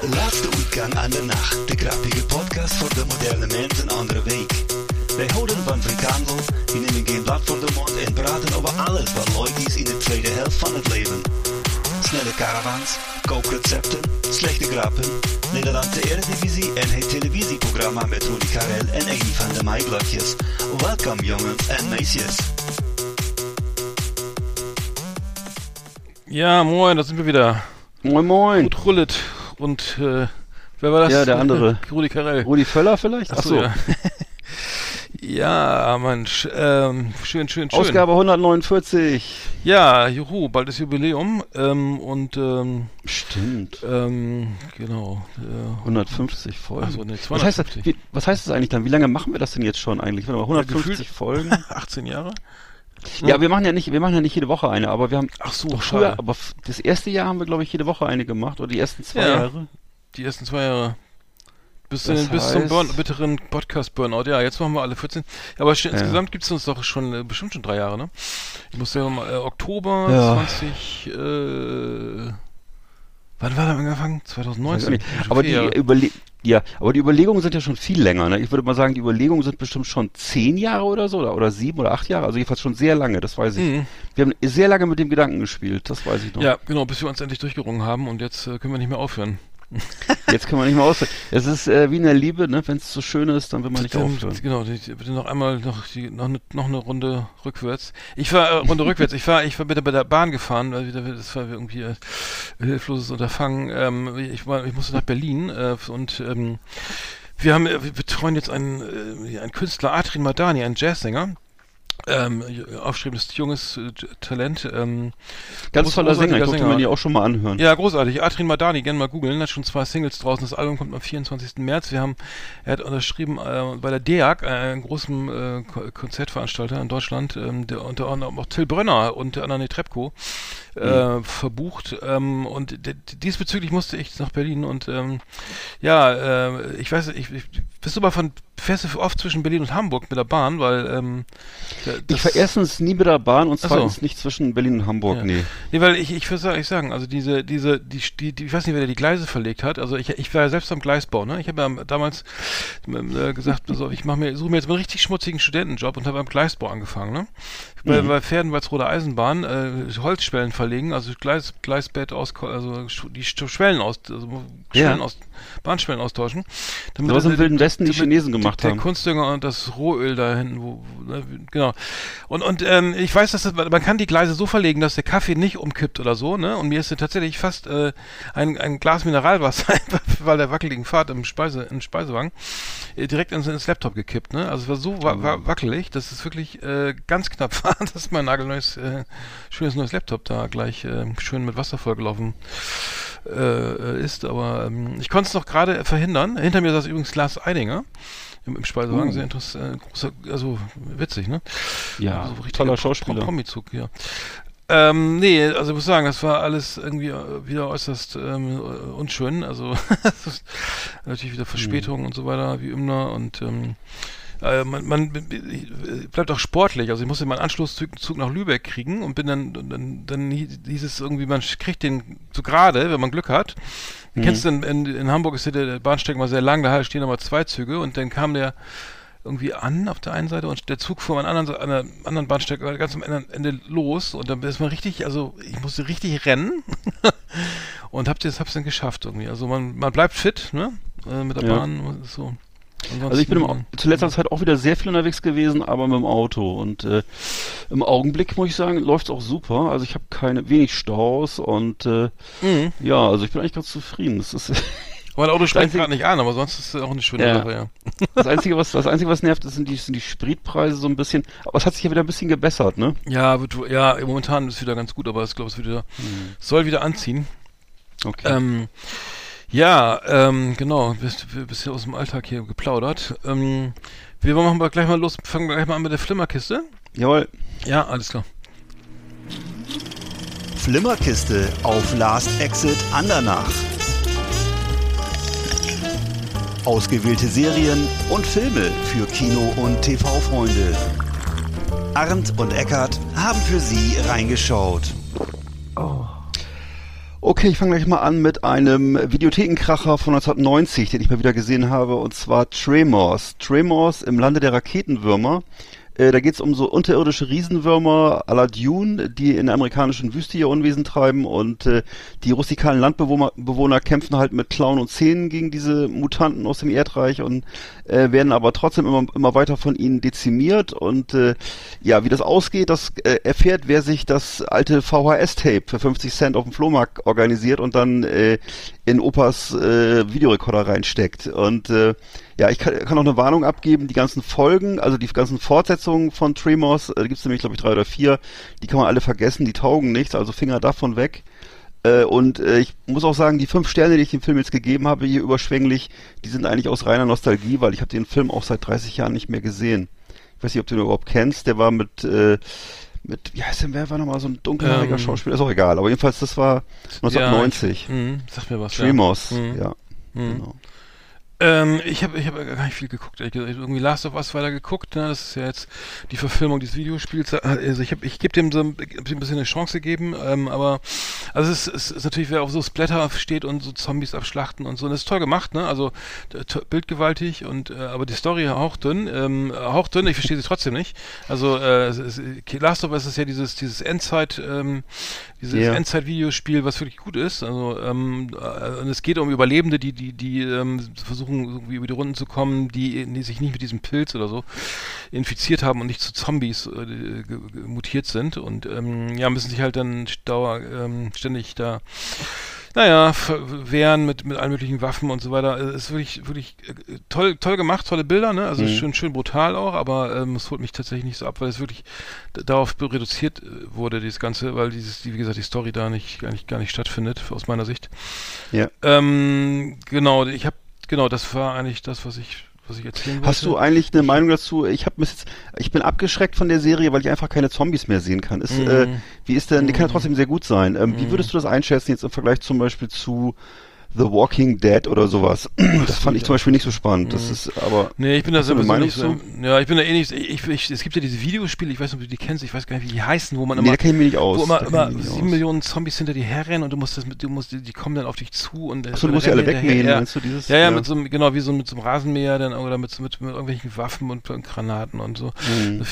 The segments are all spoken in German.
Laatste weekend aan de nacht. De grappige podcast voor de moderne mens een andere week. Wij houden van frikandel, die nemen geen blad voor de mond en praten over alles wat leuk is in de tweede helft van het leven. Snelle caravans, kookrecepten, slechte grappen, Nederlandse Eredivisie en het televisieprogramma met Rudy Karel en een van de maaiblokjes. Welkom jongens en meisjes. Ja, moin, da sind wir wieder. Moin Moin. Gut Rullet und äh, wer war das? Ja, der andere. Rudi Carell. Rudi Völler vielleicht? Achso, ja. ja, Mensch, ähm, schön, schön, schön. Ausgabe 149. Ja, juhu, bald ist Jubiläum ähm, und ähm, Stimmt. ähm, genau. Äh, 150 Folgen. Achso, nee, was, heißt das, 250. wie, was heißt das eigentlich dann? Wie lange machen wir das denn jetzt schon eigentlich? Warte mal, 150 gefühlt- Folgen? 18 Jahre? Ja, wir machen ja nicht, wir machen ja nicht jede Woche eine, aber wir haben Ach so, doch schade. früher, aber f- das erste Jahr haben wir glaube ich jede Woche eine gemacht oder die ersten zwei Ja. Jahre. Die ersten zwei Jahre. Bis, Das zu- bis zum Burn, bitteren Podcast-Burnout. Ja, jetzt machen wir alle 14. Ja, aber Ja. insgesamt gibt es uns doch schon äh, bestimmt schon drei Jahre, ne? Ich muss ja mal, äh, Oktober Ja. 20, äh, wann war das angefangen? Weiß 2019. ich nicht. Schon Aber die. Überle ja, aber die Überlegungen sind ja schon viel länger. Ne? Ich würde mal sagen, die Überlegungen sind bestimmt schon zehn Jahre oder so oder, oder sieben oder acht Jahre. Also jedenfalls schon sehr lange. Das weiß ich. Mhm. Wir haben sehr lange mit dem Gedanken gespielt. Das weiß ich noch. Ja, genau, bis wir uns endlich durchgerungen haben und jetzt äh, können wir nicht mehr aufhören. Jetzt können wir nicht mehr ausführen. Es ist äh, wie in der Liebe, ne? wenn es so schön ist, dann will man nicht Dann- aufhören. Genau, bitte noch einmal noch, die, noch, eine, noch eine Runde rückwärts. Ich war äh, Runde rückwärts. Ich war ich war bitte bei der Bahn gefahren, weil wieder das war irgendwie äh, hilfloses Unterfangen. Ähm, ich war ich musste nach Berlin äh, und ähm, wir haben äh, wir betreuen jetzt einen einen Künstler Adrian Madani, einen Jazzsänger. Ähm, aufstrebendes junges äh, Talent. Ähm, Ganz toller Sänger, ich durfte mir die auch schon mal anhören. ja, großartig. Adrian Madani, gerne mal googeln. Hat schon zwei Singles draußen. Das Album kommt am 24. März. Wir haben, er hat unterschrieben äh, bei der DEAG, äh, einem großen äh, Ko- Konzertveranstalter in Deutschland, ähm, der unter anderem auch Till Brönner und Anna Trepko äh, verbucht. Ähm, und diesbezüglich musste ich nach Berlin und ähm, ja, äh, ich weiß nicht, ich, ich, bist du mal von fährst du oft zwischen Berlin und Hamburg mit der Bahn, weil ähm, Ich fahre erstens nie mit der Bahn und Ach so. zweitens nicht zwischen Berlin und Hamburg, Ja. nee. Nee, weil ich, ich würde sagen, ich sagen, also diese, diese, die, die, die, ich weiß nicht, wer da die Gleise verlegt hat. Also ich, ich war ja selbst am Gleisbau, ne? Ich habe ja damals äh, gesagt, also ich mache mir, suche mir jetzt mal einen richtig schmutzigen Studentenjob und habe am Gleisbau angefangen, ne? Bei, bei Pferdenwaldsroder Eisenbahn äh, Holzschwellen verlegen, also Gleis, Gleisbett aus, also die Sch- Schwellen aus, also Schwellen Ja. aus, Bahnschwellen austauschen. Damit So was im also Wilden Westen die Chinesen gemacht der haben. Kunstdünger und das Rohöl da hinten, wo, wo ne, genau. Und, und ähm, ich weiß, dass das, man kann die Gleise so verlegen, dass der Kaffee nicht umkippt oder so, ne? Und mir ist tatsächlich fast äh, ein, ein Glas Mineralwasser, weil der wackeligen Fahrt im, Speise, im Speisewagen, äh, direkt ins, ins Laptop gekippt, ne? Also es war so wa wa wackelig, dass es wirklich äh, ganz knapp war, dass mein nagelneues, äh, schönes neues Laptop da gleich äh, schön mit Wasser vollgelaufen äh, ist. Aber ähm, ich konnte es noch gerade verhindern. Hinter mir saß übrigens Lars Eidinger im, im Speisewagen. Uh. Sehr interessant, äh, großer, also witzig, ne? Ja, also toller Schauspieler. Promizug, ja. Ähm, nee, also ich muss sagen, das war alles irgendwie äh, wieder äußerst ähm, äh, unschön. Also ist natürlich wieder Verspätungen und so weiter, wie immer. Und ähm, äh, man, man bleibt auch sportlich. Also ich musste meinen Anschlusszug Zug nach Lübeck kriegen und bin dann, dann, dann hieß es irgendwie, man kriegt den so gerade, wenn man Glück hat. Mhm. Kennst du, in, in, in Hamburg ist ja der, Bahnsteig mal sehr lang, da stehen aber zwei Züge und dann kam der irgendwie an auf der einen Seite und der Zug fuhr am anderen, an der anderen Bahnsteig ganz am Ende los und dann ist man richtig, also ich musste richtig rennen und hab das, hab's dann geschafft irgendwie. Also man, man bleibt fit, ne? Äh, mit der Ja. Bahn, so. Also ich bin im, Ansonsten, zu letzter Zeit auch wieder sehr viel unterwegs gewesen, aber mit dem Auto. Und äh, im Augenblick muss ich sagen, läuft's auch super. Also ich habe keine wenig Staus und äh, Mhm. ja, also ich bin eigentlich ganz zufrieden. Das ist Weil Auto springt gerade nicht an, aber sonst ist es auch eine schöne Ja. Sache, ja. Das Einzige, was, das Einzige, was nervt, sind die, sind die Spritpreise so ein bisschen. Aber es hat sich ja wieder ein bisschen gebessert, ne? Ja, ja, momentan ist es wieder ganz gut, aber ich glaube, es wieder, soll wieder anziehen. Okay. Ähm, ja, ähm, genau, bist, bist hier aus dem Alltag hier geplaudert. Ähm, wir machen mal gleich mal los, fangen wir gleich mal an mit der Flimmerkiste. Jawohl. Ja, alles klar. Flimmerkiste auf Last Exit Andernach. Ausgewählte Serien und Filme für Kino- und TV-Freunde. Arndt und Eckart haben für Sie reingeschaut. Okay, ich fange gleich mal an mit einem Videothekenkracher von 1990, den ich mal wieder gesehen habe, und zwar Tremors. Tremors im Lande der Raketenwürmer. Äh, da geht's um so unterirdische Riesenwürmer à la Dune, die in der amerikanischen Wüste ihr Unwesen treiben. Und äh, die rustikalen Landbewohner Bewohner kämpfen halt mit Klauen und Zähnen gegen diese Mutanten aus dem Erdreich und äh, werden aber trotzdem immer, immer weiter von ihnen dezimiert. Und äh, ja, wie das ausgeht, das äh, erfährt, wer sich das alte VHS-Tape für 50 Cent auf dem Flohmarkt organisiert und dann äh, in Opas äh, Videorekorder reinsteckt. Und äh, ja, ich kann, kann auch eine Warnung abgeben, die ganzen Folgen, also die ganzen Fortsetzungen von Tremors, äh, gibt es nämlich, glaube ich, drei oder vier, die kann man alle vergessen, die taugen nichts, also Finger davon weg. Äh, und äh, ich muss auch sagen, die fünf Sterne, die ich dem Film jetzt gegeben habe, hier überschwänglich, die sind eigentlich aus reiner Nostalgie, weil ich habe den Film auch seit 30 Jahren nicht mehr gesehen. Ich weiß nicht, ob du den überhaupt kennst, der war mit, äh, mit, wie heißt denn, wer war nochmal so ein dunkelhaariger Ähm, Schauspieler? Ist auch egal, aber jedenfalls, das war 1990. Ja, ich, mh, sag mir was. Tremors, Ja. Mhm. ja. Mhm. Genau. Ähm, ich habe ich hab gar nicht viel geguckt. ehrlich gesagt. Hab irgendwie Last of Us weiter geguckt. Ne? Das ist ja jetzt die Verfilmung dieses Videospiels. Also ich habe ich gebe dem so ein, hab ein bisschen eine Chance gegeben, ähm, aber also es, es ist natürlich, wer auf so Splatter steht und so Zombies abschlachten und so, und das ist toll gemacht, ne? Also bildgewaltig und äh, aber die Story hauchdünn, ähm, hauchdünn, ich verstehe sie trotzdem nicht. Also äh, es, Last of Us ist ja dieses dieses Endzeit ähm, dieses Ja. Endzeit-Videospiel, was wirklich gut ist. Also ähm, äh, es geht um Überlebende, die die die ähm, versuchen irgendwie über die Runden zu kommen, die, die sich nicht mit diesem Pilz oder so infiziert haben und nicht zu Zombies äh, ge- mutiert sind und ähm, ja müssen sich halt dann dauer ähm, ständig da naja, wehren mit, mit allen möglichen Waffen und so weiter. Es ist wirklich, wirklich äh, toll, toll gemacht, tolle Bilder, ne? Also Mhm. schön, schön brutal auch, aber ähm, es holt mich tatsächlich nicht so ab, weil es wirklich darauf reduziert äh, wurde, dieses Ganze, weil dieses, die, wie gesagt, die Story da nicht, gar nicht, gar nicht stattfindet, aus meiner Sicht. Ja. Ähm, genau, ich habe, genau, das war eigentlich das, was ich, was ich erzählen wollte. Hast du eigentlich eine Meinung dazu? Ich habe jetzt, ich bin abgeschreckt von der Serie, weil ich einfach keine Zombies mehr sehen kann. Ist, Mhm. äh, wie ist denn? Die kann ja trotzdem sehr gut sein. Ähm, Wie Mhm. würdest du das einschätzen jetzt im Vergleich zum Beispiel zu The Walking Dead oder sowas? Das fand ich zum Beispiel nicht so spannend. Das Mhm. ist aber. Nee, ich bin da sowieso nicht so. Ja, ich bin da eh nicht. Ich, ich, es gibt ja diese Videospiele, ich weiß nicht, ob du die kennst, ich weiß gar nicht, wie die heißen, wo man Nee, immer. da kenne ich mich nicht aus. wo immer, immer sieben. Millionen Zombies hinter dir herrennen und du musst das mit, du musst, die kommen dann auf dich zu und Achso, du musst ja alle wegmähen, ja. meinst du dieses? Ja, ja, mit so einem, genau, wie so mit so einem Rasenmäher dann oder mit, so- mit, mit irgendwelchen Waffen und, und Granaten und so. Mhm.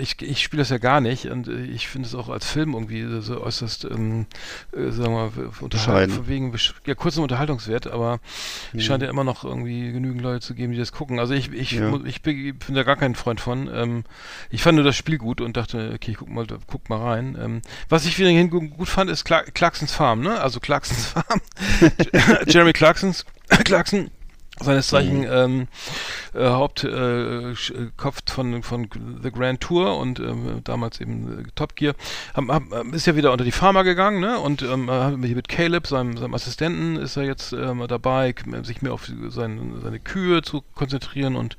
Ich, ich spiele das ja gar nicht und äh, ich finde es auch als Film irgendwie so äußerst, ähm, äh, sagen wir mal, unterhalten, wegen, ja, kurz im Unterhaltungswert, aber es scheint ja immer noch irgendwie genügend Leute zu geben, die das gucken. Also ich, ich, Ja. ich bin, da gar kein Freund von. Ähm, ich fand nur das Spiel gut und dachte, okay, ich guck mal, guck mal rein. Ähm, was ich wieder gut fand, ist Cla Clarksons Farm, ne? Also Clarksons Farm. Jeremy Clarksons, Clarkson, seines Zeichen Mhm. ähm, äh, Hauptkopf äh, äh, von, von The Grand Tour und ähm, damals eben äh, Top Gear, haben, haben, ähm, ist ja wieder unter die Pharma gegangen, ne? Und ähm, äh, hier mit Caleb, seinem, seinem Assistenten, ist er jetzt ähm, dabei, sich mehr auf sein, seine Kühe zu konzentrieren und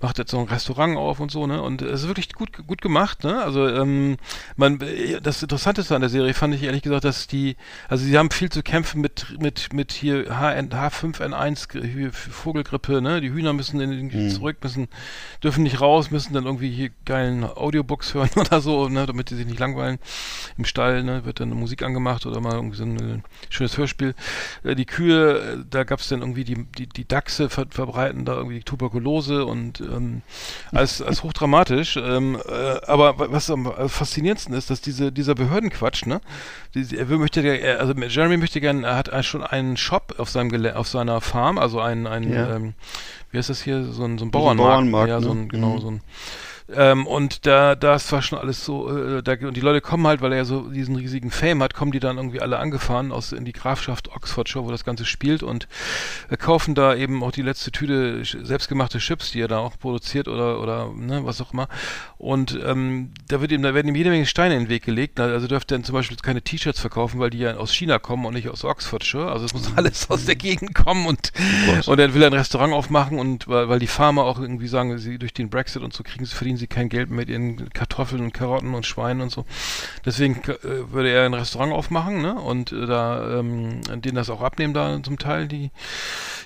macht jetzt so ein Restaurant auf und so, ne? Und es ist wirklich gut, gut gemacht, ne? Also ähm, man, das Interessanteste an der Serie fand ich ehrlich gesagt, dass die, also sie haben viel zu kämpfen mit mit mit hier HN, H5N1 Gr- hier Vogelgrippe, ne? Die Hühner müssen in Mhm. zurück, müssen dürfen nicht raus, müssen dann irgendwie hier geilen Audiobooks hören oder so, ne? Damit die sich nicht langweilen. Im Stall, ne? Wird dann Musik angemacht oder mal irgendwie so ein äh, schönes Hörspiel. Äh, die Kühe, äh, da gab es dann irgendwie die die die Dachse ver verbreiten da irgendwie Tuberkulose und ähm, als als hochdramatisch. Ähm, äh, aber wa- was am faszinierendsten ist, dass diese dieser Behördenquatsch, ne? Er möchte also Jeremy möchte gerne, er hat schon einen Shop auf seinem Gelä auf seiner Farm, also ein ein Ja. ähm, wie heißt das hier, so ein, so ein ein Bauernmarkt, Bauernmarkt, ja, so ne? ein, genau, Mhm. so ein Ähm, und da, das war schon alles so, äh, da, und die Leute kommen halt, weil er ja so diesen riesigen Fame hat, kommen die dann irgendwie alle angefahren aus in die Grafschaft Oxfordshire, wo das Ganze spielt und äh, kaufen da eben auch die letzte Tüte selbstgemachte Chips, die er da auch produziert oder oder ne, was auch immer. Und ähm, da wird ihm, da werden ihm jede Menge Steine in den Weg gelegt. Also dürfte er zum Beispiel keine T-Shirts verkaufen, weil die ja aus China kommen und nicht aus Oxfordshire. Also es muss alles aus der Gegend kommen und oh und dann will er ein Restaurant aufmachen und weil, weil die Farmer auch irgendwie sagen, sie durch den Brexit und so kriegen sie verdienen verdienen sie kein Geld mit ihren Kartoffeln und Karotten und Schweinen und so. Deswegen äh, würde er ein Restaurant aufmachen, ne? Und äh, da ähm, denen das auch abnehmen da zum Teil die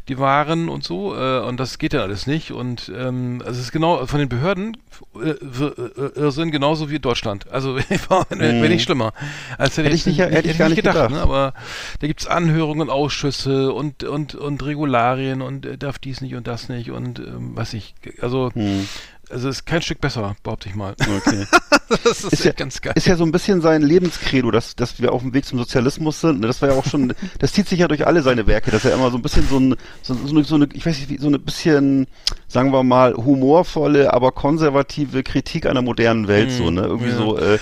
die Waren und so. Äh, und das geht ja alles nicht. Und ähm, also es ist genau von den Behörden äh, äh Irrsinn genauso wie Deutschland. Also wenn, nicht schlimmer. Als hätte, hätte ich, nicht, hätte, hätte ich gar nicht gedacht. gedacht. Ne? Aber da gibt es Anhörungen, Ausschüsse und und und Regularien und äh, darf dies nicht und das nicht und ähm, was ich. Also hm also ist kein Stück besser, behaupte ich mal. Okay. das ist, ist ja, ganz geil. Ist ja so ein bisschen sein Lebenskredo, dass, dass wir auf dem Weg zum Sozialismus sind. Das war ja auch schon, das zieht sich ja durch alle seine Werke, dass er immer so ein bisschen so ein, so, so, eine, so eine, ich weiß nicht, so eine bisschen, sagen wir mal, humorvolle, aber konservative Kritik einer modernen Welt, hm, so, ne? Irgendwie ja. so, äh,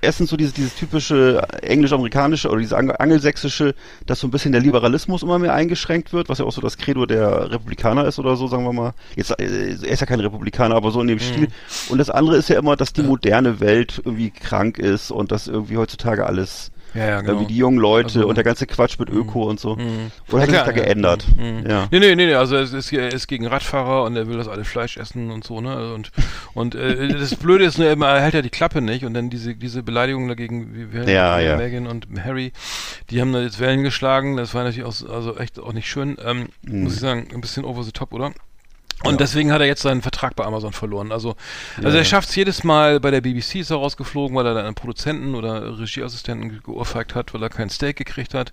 erstens so dieses, dieses typische englisch-amerikanische oder dieses angelsächsische, dass so ein bisschen der Liberalismus immer mehr eingeschränkt wird, was ja auch so das Credo der Republikaner ist oder so, sagen wir mal. Jetzt, äh, er ist ja kein Republikaner, aber so in dem mhm. Stil. Und das andere ist ja immer, dass die moderne Welt irgendwie krank ist und dass irgendwie heutzutage alles ja, ja, genau. Wie die jungen Leute also, und der ganze Quatsch mit Öko und so. Mhm. Oder hat ja, sich da geändert? Mhm. Ja. Nee, nee, nee, nee, also er ist, er ist gegen Radfahrer und er will das alle Fleisch essen und so, ne? Und, und äh, das Blöde ist nur, er hält ja die Klappe nicht und dann diese, diese Beleidigungen dagegen, wie, wie ja, ja. Megan und Harry, die haben da jetzt Wellen geschlagen, das war natürlich auch, also echt auch nicht schön, ähm, mhm. muss ich sagen, ein bisschen over the top, oder? Und ja. deswegen hat er jetzt seinen Vertrag bei Amazon verloren. Also, also ja, er schafft es jedes Mal, bei der BBC ist er rausgeflogen, weil er dann einen Produzenten oder Regieassistenten geohrfeigt hat, weil er kein Steak gekriegt hat.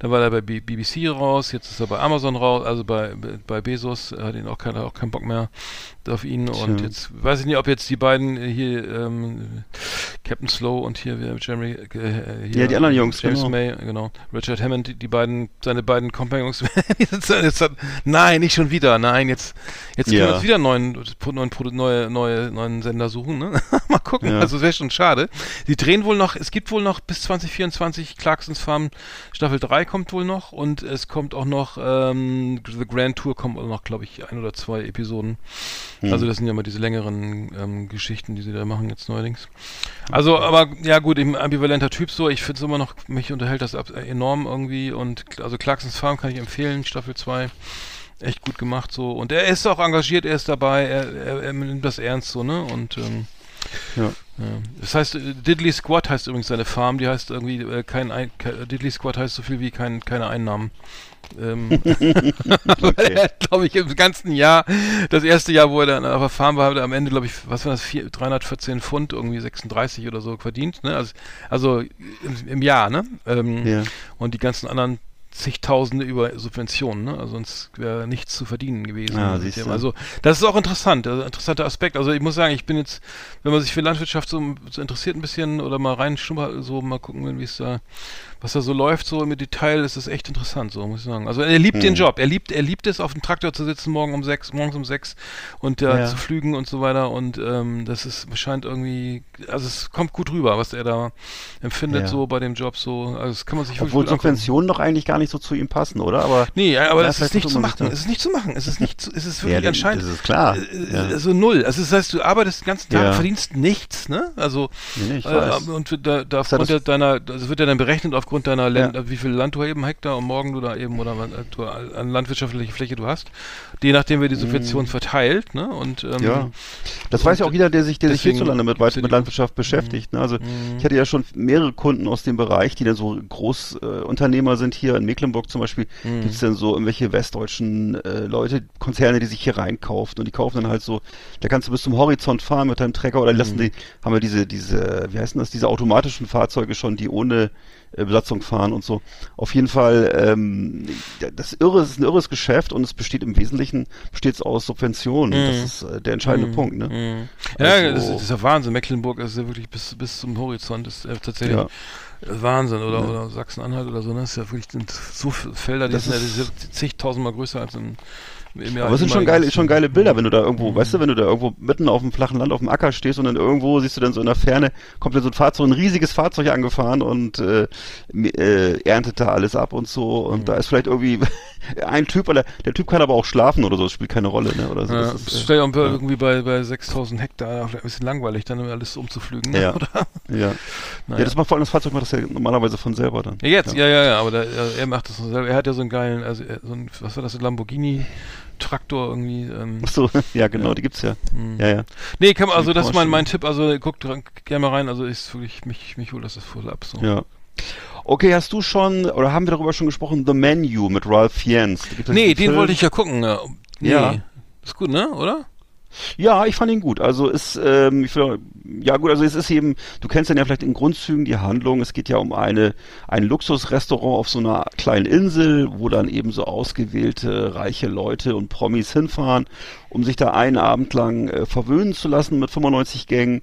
Dann war er bei B BBC raus, jetzt ist er bei Amazon raus, also bei, bei Bezos, er hat ihn auch, keiner, auch keinen Bock mehr auf ihn. Tja. Und jetzt weiß ich nicht, ob jetzt die beiden hier, ähm, Captain Slow und hier, Jeremy, äh, hier, ja, die anderen Jungs, James genau. May, genau, Richard Hammond, die, die beiden, seine beiden Companions, nein, nicht schon wieder, nein, jetzt Jetzt können ja. wir uns wieder einen neuen, neuen, neue, neue, neuen Sender suchen. Ne? Mal gucken. Ja. Also wäre schon schade. Sie drehen wohl noch, es gibt wohl noch bis 2024 Clarksons Farm Staffel 3 kommt wohl noch und es kommt auch noch ähm, The Grand Tour kommt auch noch, glaube ich, ein oder zwei Episoden. Hm. Also das sind ja mal diese längeren ähm, Geschichten, die sie da machen jetzt neuerdings. Also, aber ja gut, ich ambivalenter Typ so. Ich finde es immer noch, mich unterhält das enorm irgendwie und also Clarksons Farm kann ich empfehlen, Staffel 2 echt gut gemacht so. Und er ist auch engagiert, er ist dabei, er, er, er nimmt das ernst so, ne? Und ähm, ja. ja. Das heißt, Diddley Squad heißt übrigens seine Farm, die heißt irgendwie äh, kein, Ein Diddley Squad heißt so viel wie kein, keine Einnahmen. Ähm, okay. glaube ich, im ganzen Jahr, das erste Jahr, wo er dann auf der Farm war, hat er am Ende, glaube ich, was war das, 4, 314 Pfund, irgendwie 36 oder so verdient, ne? Also, also im, im Jahr, ne? Ähm, ja. Und die ganzen anderen zigtausende über Subventionen, ne? Also sonst wäre nichts zu verdienen gewesen. Ja, also das ist auch interessant, also interessanter Aspekt. Also ich muss sagen, ich bin jetzt, wenn man sich für Landwirtschaft so, so interessiert ein bisschen oder mal rein so mal gucken, wie es da was da so läuft, so im Detail, ist es echt interessant, so muss ich sagen. Also er liebt hm. den Job, er liebt, er liebt es, auf dem Traktor zu sitzen morgen um sechs, morgens um sechs und äh, ja. zu flügen und so weiter. Und ähm, das ist scheint irgendwie, also es kommt gut rüber, was er da empfindet, ja. so bei dem Job, so. Also das kann man sich Obwohl Subventionen doch eigentlich gar nicht so zu ihm passen, oder? Aber nee, aber es ist nicht zu machen. Es ist nicht zu machen. Es ist nicht, zu, es ist wirklich ja, anscheinend. Das ist klar. Äh, ja. Also null. Also das heißt, du arbeitest den ganzen Tag, verdienst nichts, ne? Also nee, äh, und da, da aufgrund ja deiner, das wird ja dann berechnet auf aufgrund deiner Land, ja. wie viel Land du eben Hektar und morgen du da eben oder du an landwirtschaftliche Fläche du hast, je nachdem wie die Subvention mhm. verteilt, ne? Und ähm, ja, das weiß ja auch jeder, der sich, der sich hierzulande mit, mit Landwirtschaft beschäftigt. Ne? Also mhm. ich hatte ja schon mehrere Kunden aus dem Bereich, die dann so Großunternehmer äh, sind hier in Mecklenburg zum Beispiel. Mhm. Gibt es dann so irgendwelche westdeutschen äh, Leute, Konzerne, die sich hier reinkaufen und die kaufen dann halt so, da kannst du bis zum Horizont fahren mit deinem Trecker oder lassen die, haben wir diese, diese, wie heißen das, diese automatischen Fahrzeuge schon, die ohne äh, Besatzung fahren und so. Auf jeden Fall, ähm, das Irre ist ein irres Geschäft und es besteht im Wesentlichen besteht aus Subventionen. Mm. Das ist äh, der entscheidende mm. Punkt. Ne? Mm. Ja, also, das, ist, das, ist ja Wahnsinn. Mecklenburg ist ja wirklich bis, bis zum Horizont ist äh, tatsächlich ja. Wahnsinn oder, ja. oder Sachsen-Anhalt oder so. Ne? Das ist ja wirklich so viele Felder, die das sind ja zigtausendmal größer als in Aber es sind schon geile, schon geile Bilder, wenn du da irgendwo, weißt du, wenn du da irgendwo mitten auf dem flachen Land auf dem Acker stehst und dann irgendwo siehst du dann so in der Ferne, kommt dann so ein Fahrzeug, ein riesiges Fahrzeug angefahren und äh, äh, erntet da alles ab und so. Und mhm. da ist vielleicht irgendwie ein Typ, oder der Typ kann aber auch schlafen oder so, das spielt keine Rolle, ne? Oder so. Ja, das ist, stell dir ja. irgendwie bei, bei 6000 Hektar vielleicht ein bisschen langweilig, dann alles umzuflügen, ne? ja. oder? Ja. Naja. ja, das macht vor allem das Fahrzeug macht das ja normalerweise von selber dann. Ja, jetzt, ja, ja, ja, aber der, er macht das von selber. Er hat ja so einen geilen, also so ein, was war das, ein Lamborghini Traktor irgendwie. Ähm, Ach so, ja genau, ja. die gibt's ja. Mhm. Ja, ja. Nee, kann, also das ist mein, mein Tipp, also guckt gerne mal rein, also ist wirklich, mich, mich holt das voll ab. So. Ja. Okay, hast du schon, oder haben wir darüber schon gesprochen, The Menu mit Ralph Fiennes? Nee, den Film? wollte ich ja gucken. Nee. Ja. Ist gut, ne, oder? Ja, ich fand ihn gut. Also ist, ähm, ich will, ja gut, also es ist eben, du kennst dann ja vielleicht in Grundzügen die Handlung. Es geht ja um eine ein Luxusrestaurant auf so einer kleinen Insel, wo dann eben so ausgewählte reiche Leute und Promis hinfahren, um sich da einen Abend lang äh, verwöhnen zu lassen mit 95 Gängen.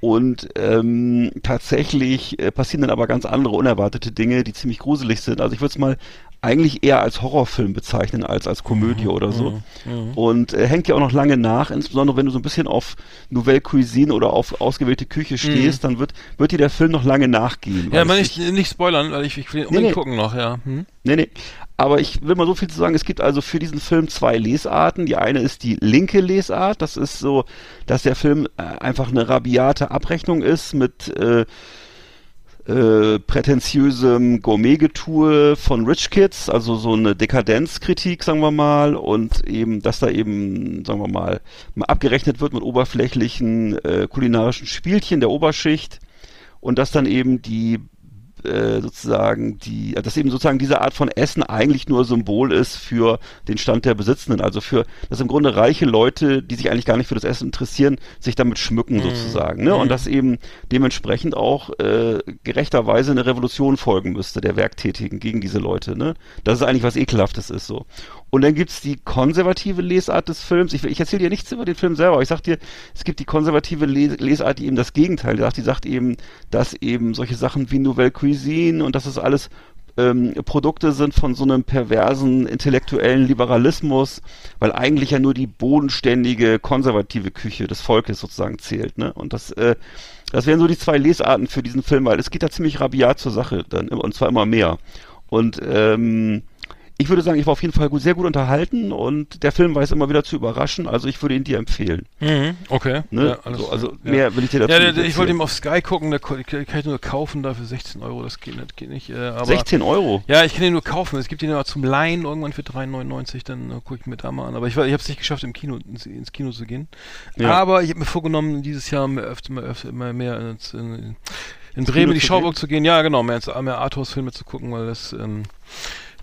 Und ähm, tatsächlich äh, passieren dann aber ganz andere unerwartete Dinge, die ziemlich gruselig sind. Also ich würde es mal eigentlich eher als Horrorfilm bezeichnen als als Komödie mhm, oder so. Mhm, mhm. Und äh, hängt ja auch noch lange nach, insbesondere wenn du so ein bisschen auf Nouvelle Cuisine oder auf ausgewählte Küche mhm. stehst, mhm. dann wird wird dir der Film noch lange nachgehen. Ja, man nicht, nicht spoilern, weil ich, ich will unbedingt nee, nee. gucken noch, ja. Hm? Nee, nee. Aber ich will mal so viel zu sagen, es gibt also für diesen Film zwei Lesarten. Die eine ist die linke Lesart, das ist so, dass der Film äh, einfach eine rabiate Abrechnung ist mit äh, äh, prätentiösem Gourmet-Getue von Rich Kids, also so eine Dekadenzkritik, sagen wir mal, und eben, dass da eben, sagen wir mal, mal abgerechnet wird mit oberflächlichen äh, kulinarischen Spielchen der Oberschicht und dass dann eben die äh, sozusagen die, dass eben sozusagen diese Art von Essen eigentlich nur Symbol ist für den Stand der Besitzenden, also für, dass im Grunde reiche Leute, die sich eigentlich gar nicht für das Essen interessieren, sich damit schmücken mhm. sozusagen, ne? Und mhm. dass eben dementsprechend auch äh, gerechterweise eine Revolution folgen müsste der Werktätigen gegen diese Leute, ne? Das ist eigentlich was ekelhaftes ist so. Und dann gibt's die konservative Lesart des Films. Ich, ich erzähle dir nichts über den Film selber. Ich sag dir, es gibt die konservative Lesart, die eben das Gegenteil sagt. Die sagt eben, dass eben solche Sachen wie Nouvelle Cuisine und dass es alles ähm, Produkte sind von so einem perversen intellektuellen Liberalismus, weil eigentlich ja nur die bodenständige konservative Küche des Volkes sozusagen zählt. Ne? Und das, äh, das wären so die zwei Lesarten für diesen Film, weil es geht da ziemlich rabiat zur Sache, dann, und zwar immer mehr. Und ähm, ich würde sagen, ich war auf jeden Fall gut, sehr gut unterhalten und der Film weiß immer wieder zu überraschen, also ich würde ihn dir empfehlen. Mhm, okay. Ne? Ja, so, also ja. mehr will ich dir dazu ja, nicht Ich wollte ihn auf Sky gucken, da kann ich nur kaufen dafür 16 Euro, das geht, das geht nicht. Äh, aber, 16 Euro? Ja, ich kann ihn nur kaufen, es gibt ihn ja zum Leihen irgendwann für 3,99, dann äh, gucke ich mir da mal an. Aber ich, ich habe es nicht geschafft, im Kino, ins, ins Kino zu gehen. Ja. Aber ich habe mir vorgenommen, dieses Jahr mehr, öfter, mehr, öfter, mehr ins, in, in Bremen in die Schauburg zu gehen. Ja, genau, mehr, mehr Arthouse-Filme zu gucken, weil das... Ähm,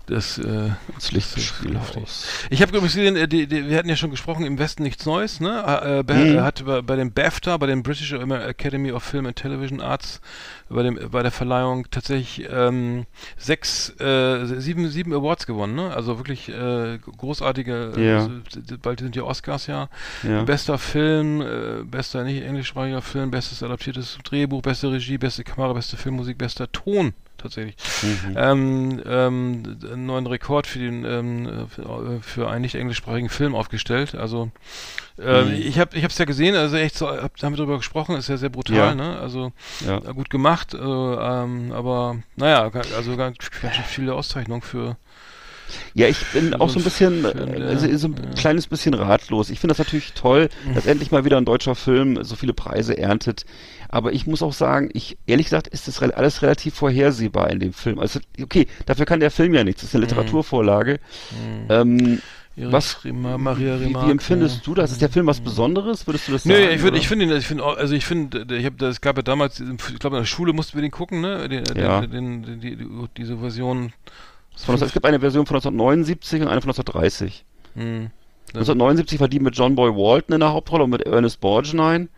das, äh, das Lichtspielhaus. Ich habe übrigens gesehen, äh, die, die, wir hatten ja schon gesprochen, im Westen nichts Neues, ne? Äh, äh, mhm. hat bei, bei dem BAFTA, bei dem British Academy of Film and Television Arts, bei dem bei der Verleihung tatsächlich ähm, sechs, äh, sieben, sieben Awards gewonnen, ne? Also wirklich äh, großartige, ja. Also, bald sind die Oscars ja. ja. Bester Film, äh, bester nicht englischsprachiger Film, bestes adaptiertes Drehbuch, beste Regie, beste Kamera, beste Filmmusik, bester Ton tatsächlich. Mhm. Ähm, ähm, einen neuen Rekord für den ähm, für, für einen nicht englischsprachigen Film aufgestellt. Also äh, mhm. ich habe ich habe es ja gesehen, also echt so, hab, haben wir darüber gesprochen, ist ja sehr brutal, ja. ne? Also ja. gut gemacht, äh, ähm, aber naja, also ganz, ganz viele Auszeichnungen für ja, ich bin auch so ein bisschen, Film, also so ein ja. kleines bisschen ratlos. Ich finde das natürlich toll, dass endlich mal wieder ein deutscher Film so viele Preise erntet. Aber ich muss auch sagen, ich, ehrlich gesagt, ist das alles relativ vorhersehbar in dem Film. Also, okay, dafür kann der Film ja nichts. Das ist eine mhm. Literaturvorlage. Mhm. Ähm, was, Rima, Maria wie, wie empfindest du das? Ist der Film was Besonderes? Würdest du das sagen? Nö, ich finde, ich finde ihn, ich finde, also ich finde, ich habe, es gab ja damals, ich glaube in der Schule mussten wir den gucken, ne? Den, ja. den, den, die, die, diese Version. es gibt eine Version von 1979 und eine von 1930. Hm. 1979 war die mit John Boy Walton in der Hauptrolle und mit Ernest Borgnine.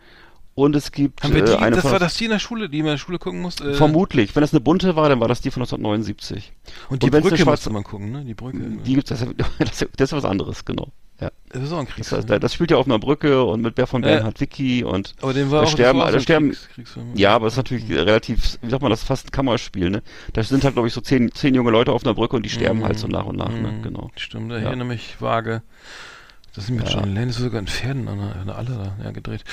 Und es gibt Haben wir die, äh, eine das war das die in der Schule, die man in der Schule gucken musste? Äh vermutlich. Wenn das eine bunte war, dann war das die von 1979. Und die und Brücke musste man gucken, ne? Die Brücke. Die gibt's, das, das, das ist was anderes, genau. Ja. Das ist auch ein Das, Kriegsfilm. das, das spielt ja auf einer Brücke und mit Ber von Ja. Bernhard Wicki und aber den war da auch sterben, war da sterben, Kriegs, Kriegsfilm. ja, aber es ist natürlich relativ, wie sagt man, das ist fast ein Kammerspiel, ne? Da sind halt, glaube ich, so zehn, zehn junge Leute auf einer Brücke und die sterben halt so nach und nach, ne? Mhm. Genau. Stimmt, da Ja. erinnere mich vage. Das sind mit Ja. John Lennon ist sogar in Pferden an der, an der Alle da ja, gedreht.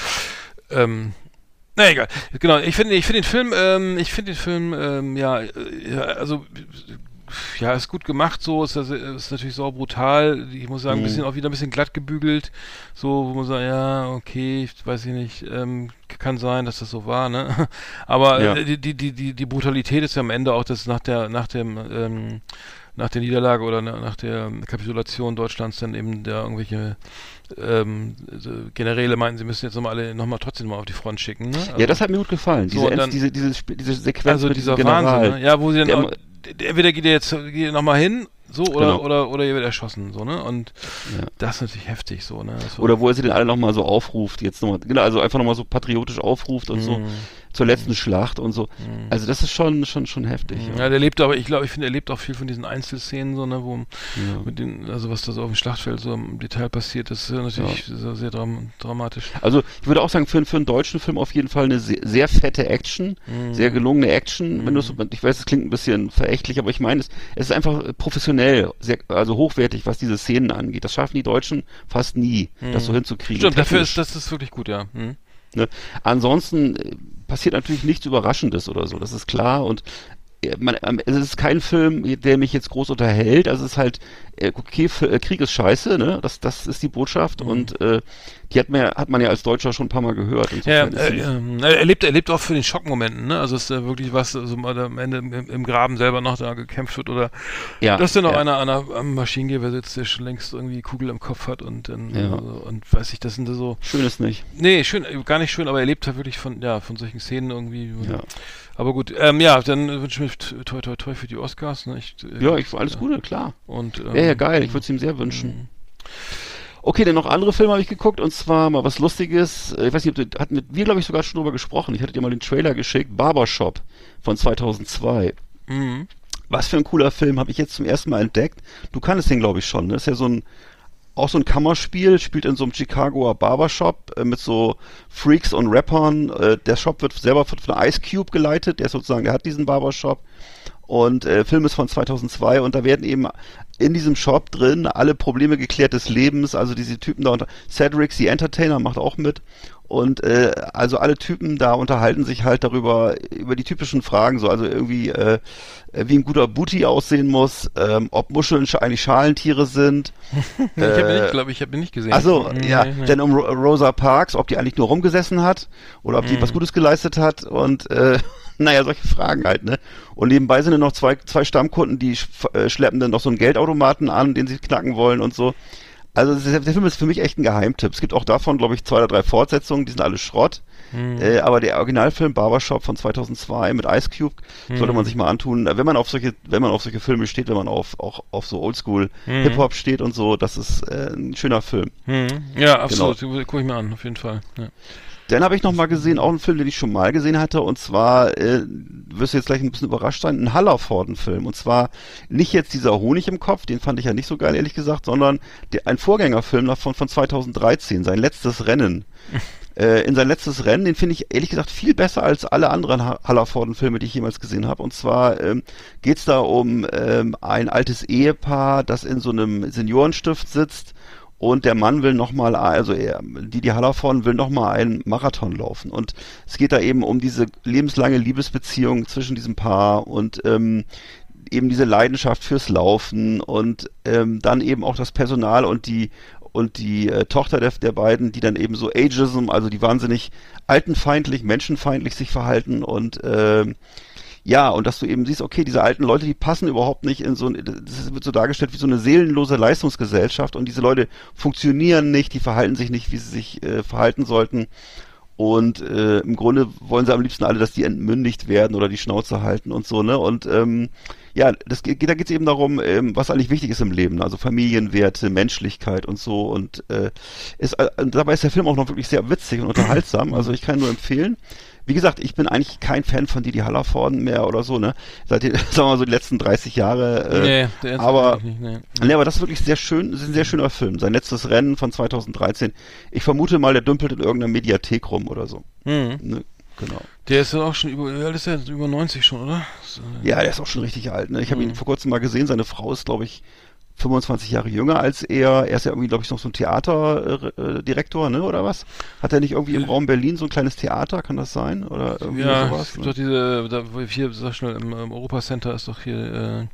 Ähm, na egal. Genau, ich finde ich finde den Film, ähm, ich finde den Film, ähm, ja, äh, ja, also ja, ist gut gemacht, so ist, das, ist natürlich sau brutal. Ich muss sagen, ein Mhm. bisschen auch wieder ein bisschen glatt gebügelt, so wo man sagt, ja, okay, ich weiß ich nicht, ähm, kann sein, dass das so war, ne? Aber Ja. äh, die, die, die, die, Brutalität ist ja am Ende auch, dass nach der, nach dem, ähm, nach der Niederlage oder na- nach der Kapitulation Deutschlands dann eben da irgendwelche ähm, so Generäle meinten, sie müssen jetzt nochmal alle nochmal trotzdem mal auf die Front schicken. Ne? ja, das hat mir gut gefallen. so, Diese, End- dann- diese, diese, diese Sequenz also dieser General. Wahnsinn, ne? Ja, wo sie dann auch, entweder geht er jetzt geht nochmal hin, so oder Genau. oder oder ihr wird erschossen, so ne? Und Ja. das ist natürlich heftig, so ne? War- Oder wo er sie dann alle nochmal so aufruft, jetzt nochmal, genau, also einfach nochmal so patriotisch aufruft und so Mhm. Zur letzten Schlacht und so. Mhm. Also das ist schon, schon, schon heftig. Ja, der lebt aber, ich glaube, ich finde, er lebt auch viel von diesen Einzelszenen, so, ne, wo Ja. mit den, also was da so auf dem Schlachtfeld so im Detail passiert, das ist ja natürlich sehr, sehr dram dramatisch. Also ich würde auch sagen, für, für einen deutschen Film auf jeden Fall eine sehr, sehr fette Action, Mhm. sehr gelungene Action. Wenn du so, ich weiß, es klingt ein bisschen verächtlich, aber ich meine, es, es ist einfach professionell, sehr, also hochwertig, was diese Szenen angeht. Das schaffen die Deutschen fast nie, das so hinzukriegen. Stimmt, dafür ist das ist wirklich gut, ja. Ne? Ansonsten äh, passiert natürlich nichts Überraschendes oder so, das ist klar. Und äh, man, es ist kein Film, der mich jetzt groß unterhält. Also es ist halt, äh, okay, Krieg ist scheiße, ne? Das, das ist die Botschaft. Mhm. Und äh, die hat man, ja- hat man ja als Deutscher schon ein paar Mal gehört. Ja, äh, ähm, er lebt, er lebt auch für den Schockmomenten, ne? Also es ist äh, wirklich was, also da am Ende im, im Graben selber noch da gekämpft wird oder ja, dass dann noch ja. einer an einer am Maschinengewehr sitzt, der schon längst irgendwie Kugel im Kopf hat und dann Ja. also, und weiß ich, das sind so Schön ist nicht. Nee, schön, äh, gar nicht schön, aber er lebt halt wirklich von, ja, von solchen Szenen irgendwie. Ja. Aber gut, ähm, ja, dann wünsche ich mir toi toi toi für die Oscars, ne? Ich, äh, Ja, ich, alles Gute, klar. Und, ähm, Wäre ja geil, ich würde es ihm sehr wünschen. Okay, dann noch andere Filme habe ich geguckt und zwar mal was Lustiges. Äh, Ich weiß nicht, ob du, hatten mit wir glaube ich sogar schon drüber gesprochen. Ich hatte dir mal den Trailer geschickt, Barbershop von 2002. Mhm. Was für ein cooler Film, habe ich jetzt zum ersten Mal entdeckt. Du kannst den, glaube ich, schon. Ne? Das ist ja so ein, auch so ein Kammerspiel, spielt in so einem Chicagoer Barbershop äh, mit so Freaks und Rappern. Äh, der Shop wird selber von, von Ice Cube geleitet, der ist sozusagen, der hat diesen Barbershop. Und äh, Film ist von 2002 und da werden eben in diesem Shop drin alle Probleme geklärt des Lebens. Also diese Typen da unter Cedric, the Entertainer, macht auch mit. Und äh, also alle Typen da unterhalten sich halt darüber, über die typischen Fragen, so also irgendwie, äh, wie ein guter Booty aussehen muss, ähm, ob Muscheln sch eigentlich Schalentiere sind. ich habe Äh, nicht, glaube ich, habe ihn nicht gesehen. Achso, Nee, ja, nee. denn um Ro Rosa Parks, ob die eigentlich nur rumgesessen hat oder ob die Mhm. was Gutes geleistet hat und äh, naja, solche Fragen halt, ne? Und nebenbei sind dann noch zwei, zwei Stammkunden, die äh, schleppen dann noch so einen Geldautomaten an, den sie knacken wollen und so. Also der, der Film ist für mich echt ein Geheimtipp. Es gibt auch davon, glaube ich, zwei oder drei Fortsetzungen, die sind alle Schrott. Mhm. Äh, aber der Originalfilm Barbershop von 2002 mit Ice Cube sollte Mhm. man sich mal antun, wenn man auf solche, wenn man auf solche Filme steht, wenn man auf auch auf so Oldschool Mhm. Hip Hop steht und so. Das ist äh, ein schöner Film. Mhm. Ja, absolut. Genau. Guck ich mir an, auf jeden Fall. Ja. Dann habe ich noch mal gesehen, auch einen Film, den ich schon mal gesehen hatte, und zwar, äh, wirst du jetzt gleich ein bisschen überrascht sein, ein Hallerforden-Film. Und zwar nicht jetzt dieser Honig im Kopf, den fand ich ja nicht so geil, ehrlich gesagt, sondern der, ein Vorgängerfilm davon von 2013, sein letztes Rennen. äh, in sein letztes Rennen, den finde ich ehrlich gesagt viel besser als alle anderen Ha- Hallerforden-Filme, die ich jemals gesehen habe. Und zwar ähm, geht's da um ähm, ein altes Ehepaar, das in so einem Seniorenstift sitzt und der Mann will nochmal, also er, die, die Hallervorden will nochmal einen Marathon laufen. Und es geht da eben um diese lebenslange Liebesbeziehung zwischen diesem Paar und ähm, eben diese Leidenschaft fürs Laufen und ähm, dann eben auch das Personal und die und die äh, Tochter der, der beiden, die dann eben so Ageism, also die wahnsinnig altenfeindlich, menschenfeindlich sich verhalten und ähm, ja, und dass du eben siehst, okay, diese alten Leute, die passen überhaupt nicht in so ein, das wird so dargestellt wie so eine seelenlose Leistungsgesellschaft und diese Leute funktionieren nicht, die verhalten sich nicht, wie sie sich äh, verhalten sollten. Und äh, im Grunde wollen sie am liebsten alle, dass die entmündigt werden oder die Schnauze halten und so, ne? Und ähm, ja, das, geht- da geht es eben darum, ähm, was eigentlich wichtig ist im Leben, also Familienwerte, Menschlichkeit und so. Und äh, ist, äh, dabei ist der Film auch noch wirklich sehr witzig und unterhaltsam. Also ich kann nur empfehlen. Wie gesagt, ich bin eigentlich kein Fan von Didi Hallervorden mehr oder so, ne? Seit den, sagen wir mal so die letzten 30 Jahre. Äh, nee, der ist aber nicht, nee. Nee, aber das ist wirklich sehr schön, ist ein sehr schöner Film. Sein letztes Rennen von 2013. Ich vermute mal, der dümpelt in irgendeiner Mediathek rum oder so. Mhm. Ne? Genau. Der ist ja auch schon über, alt ist der? Über 90 schon, oder? So, Ja, der ist auch schon richtig alt. Ne? Ich habe Mhm. ihn vor kurzem mal gesehen. Seine Frau ist, glaube ich, 25 Jahre jünger als er. Er ist ja irgendwie, glaube ich, noch so ein Theaterdirektor, ne, oder was? Hat er nicht irgendwie im Raum Berlin so ein kleines Theater? Kann das sein? Oder irgendwie Ja, sowas? gibt Ne? doch diese, da, hier, sag schnell, im, im Europacenter ist doch hier, äh,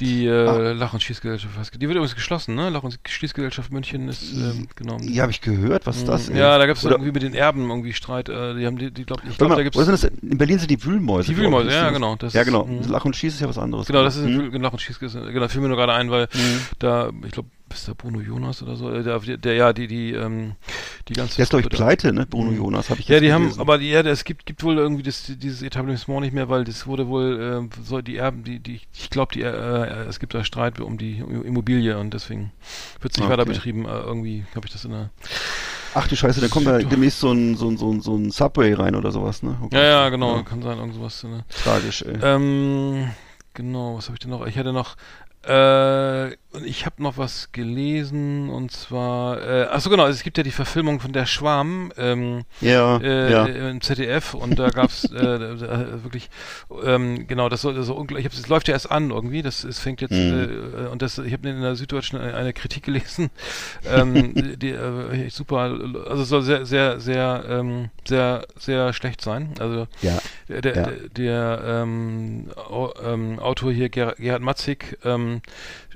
die äh, Ah. Lach- und Schießgesellschaft. Die wird übrigens geschlossen, ne? Lach- und Schießgesellschaft München ist, ähm, genau. Ja, habe ich gehört. Was ist das? Mhm. Ja, da gab es irgendwie mit den Erben irgendwie Streit. Äh, die haben die, die glaub, ich glaube, da gibt's oder sind das, in Berlin sind die Wühlmäuse. Die. Wühlmäuse, Ist ja, genau, das ja, ist- genau. mhm. Lach und Schieß ist ja was anderes. Genau, das ist Mhm. ein Lach- und Schießgesellschaft. Genau, fiel mir nur gerade ein, weil da, ich glaube, ist der Bruno Jonas oder so, äh, der, der, ja, die, die, ähm, die ganze Der ist, glaube ich, da- pleite, ne? Bruno Jonas, habe ich Ja, die haben, gelesen. aber die, ja, es gibt, gibt wohl irgendwie das, dieses Etablissement nicht mehr, weil das wurde wohl, äh, so die Erben, die, die, ich glaube, die, äh, es gibt da Streit um die Immobilie und deswegen wird es nicht Okay. weiter betrieben. Äh, irgendwie habe ich das in der. Ach du Scheiße, dann kommt da demnächst so ein, so ein, so ein, so ein Subway rein oder sowas, ne? Gott. Ja, ja, genau, Ja, kann sein, irgend sowas. Ne? tragisch, ey. Ähm, genau, was habe ich denn noch? Ich hatte noch, äh, und ich habe noch was gelesen und zwar, äh, achso genau, es gibt ja die Verfilmung von Der Schwarm ähm, ja, äh, ja. im ZDF und da gab's äh, äh, wirklich, ähm, genau, das soll so unglaublich, ich hab, es läuft ja erst an irgendwie, das es fängt jetzt Mhm. äh, und das, ich habe in der Süddeutschen eine, eine Kritik gelesen, ähm, die äh, super, also es soll sehr, sehr, sehr, ähm, sehr, sehr schlecht sein, also ja. der, der, Ja. der, der ähm, ähm, Autor hier, Ger Gerhard Matzig, ähm,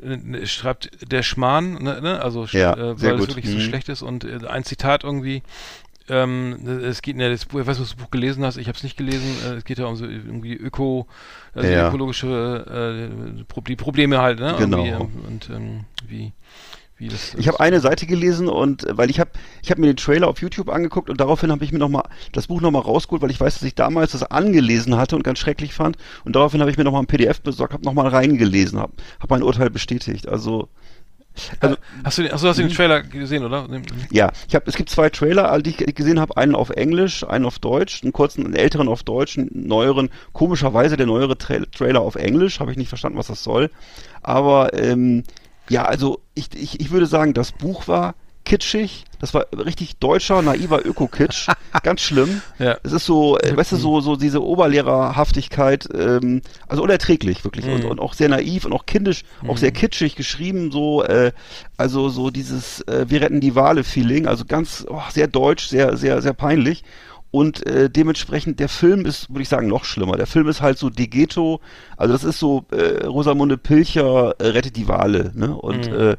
äh, schreibt der Schmarrn, ne, ne? also Ja, äh, weil es wirklich so Mhm. schlecht ist und äh, ein Zitat irgendwie, ähm, es geht, ne, das Buch, ich weiß nicht, ob du das Buch gelesen hast, ich habe es nicht gelesen, äh, es geht ja um so irgendwie Öko, also Ja. ökologische, äh, die Probleme halt, ne? Genau. Irgendwie, ähm, und ähm, wie, Ich habe eine Seite gelesen und äh, weil ich habe ich habe mir den Trailer auf YouTube angeguckt und daraufhin habe ich mir noch mal das Buch noch mal rausgeholt, weil ich weiß, dass ich damals das angelesen hatte und ganz schrecklich fand und daraufhin habe ich mir noch mal ein PDF besorgt, habe noch mal reingelesen, habe habe mein Urteil bestätigt. Also also Hast du, den, achso, hast du Mhm. den Trailer gesehen, oder? Ja, ich habe es gibt zwei Trailer, die ich gesehen habe, einen auf Englisch, einen auf Deutsch, einen kurzen, einen älteren auf Deutsch, einen neueren, komischerweise der neuere Tra Trailer auf Englisch, habe ich nicht verstanden, was das soll. Aber ähm, ja, also ich, ich, ich würde sagen, das Buch war kitschig, das war richtig deutscher, naiver Öko-Kitsch, ganz schlimm. Ja. Es ist so, äh, weißt du, so, so diese Oberlehrerhaftigkeit, ähm, also unerträglich wirklich und, Mhm. und auch sehr naiv und auch kindisch, auch sehr kitschig geschrieben, so, äh, also so dieses äh, Wir retten die Wale-Feeling, also ganz oh, sehr deutsch, sehr, sehr, sehr peinlich. Und äh, dementsprechend, der Film ist, würde ich sagen, noch schlimmer. Der Film ist halt so De Ghetto, also das ist so äh, Rosamunde Pilcher äh, rettet die Wale, ne? Und Mhm. äh,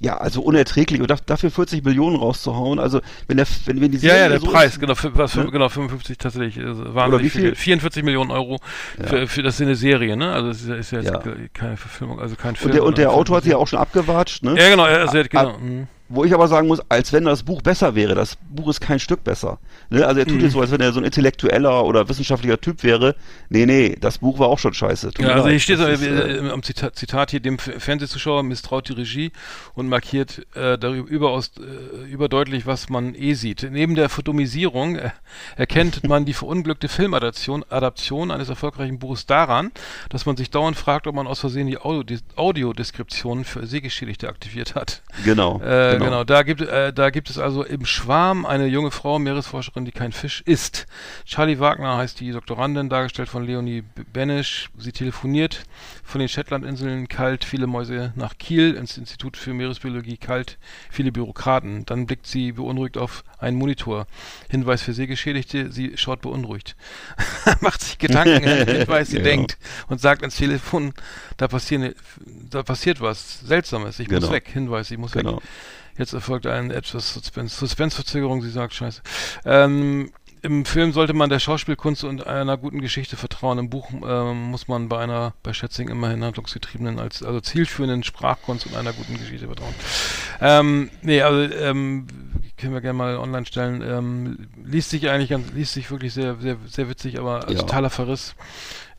ja, also unerträglich. Und da, dafür 40 Millionen rauszuhauen, also wenn der, wenn, wenn die Ja, ja, Serie der so Preis, ist, genau, für, was, Ne? genau, 55 tatsächlich, Oder wahnsinnig wie viel? viel? Geld. 44 Millionen Euro für, für das ist eine Serie, ne? Also es ist, ja- ist ja jetzt Ja. ke- keine Verfilmung, also kein Film. und der, und der Autor hat sich ja auch schon abgewatscht, ne? Ja, genau, also, genau. Ah, mhm. Wo ich aber sagen muss, als wenn das Buch besser wäre. Das Buch ist kein Stück besser. Ne? Also er tut Mhm. jetzt so, als wenn er so ein intellektueller oder wissenschaftlicher Typ wäre. Nee, nee, das Buch war auch schon scheiße. Tut Ja, also hier steht äh, äh, am Zitat, Zitat hier, dem Fernsehzuschauer misstraut die Regie und markiert äh, darüber überaus äh, überdeutlich, was man eh sieht. Neben der Photomisierung äh, erkennt man die verunglückte Filmadaption Adaption eines erfolgreichen Buches daran, dass man sich dauernd fragt, ob man aus Versehen die Audio Audiodeskriptionen für Sehgeschädigte aktiviert hat. genau, Äh, genau. da gibt äh, da gibt es also im Schwarm eine junge Frau, Meeresforscherin, die kein Fisch isst. Charlie Wagner heißt die Doktorandin, dargestellt von Leonie B- Benesch. Sie telefoniert von den Shetlandinseln kalt, viele Mäuse nach Kiel, ins Institut für Meeresbiologie kalt, viele Bürokraten. Dann blickt sie beunruhigt auf einen Monitor. Hinweis für Sehgeschädigte, sie schaut beunruhigt. Macht sich Gedanken, Hinweis, sie Ja. denkt und sagt ins Telefon, da passieren, da passiert was Seltsames, ich muss Genau. weg. Hinweis, ich muss weg. genau. Jetzt erfolgt ein etwas Suspense, Suspense-Verzögerung, sie sagt scheiße. Ähm, Im Film sollte man der Schauspielkunst und einer guten Geschichte vertrauen. Im Buch ähm, muss man bei einer, bei Schätzing immerhin handlungsgetriebenen, als, also zielführenden Sprachkunst und einer guten Geschichte vertrauen. Ähm, nee, also, ähm, können wir gerne mal online stellen. Ähm, liest sich eigentlich ganz, liest sich wirklich sehr, sehr, sehr witzig, aber Ja. totaler Verriss.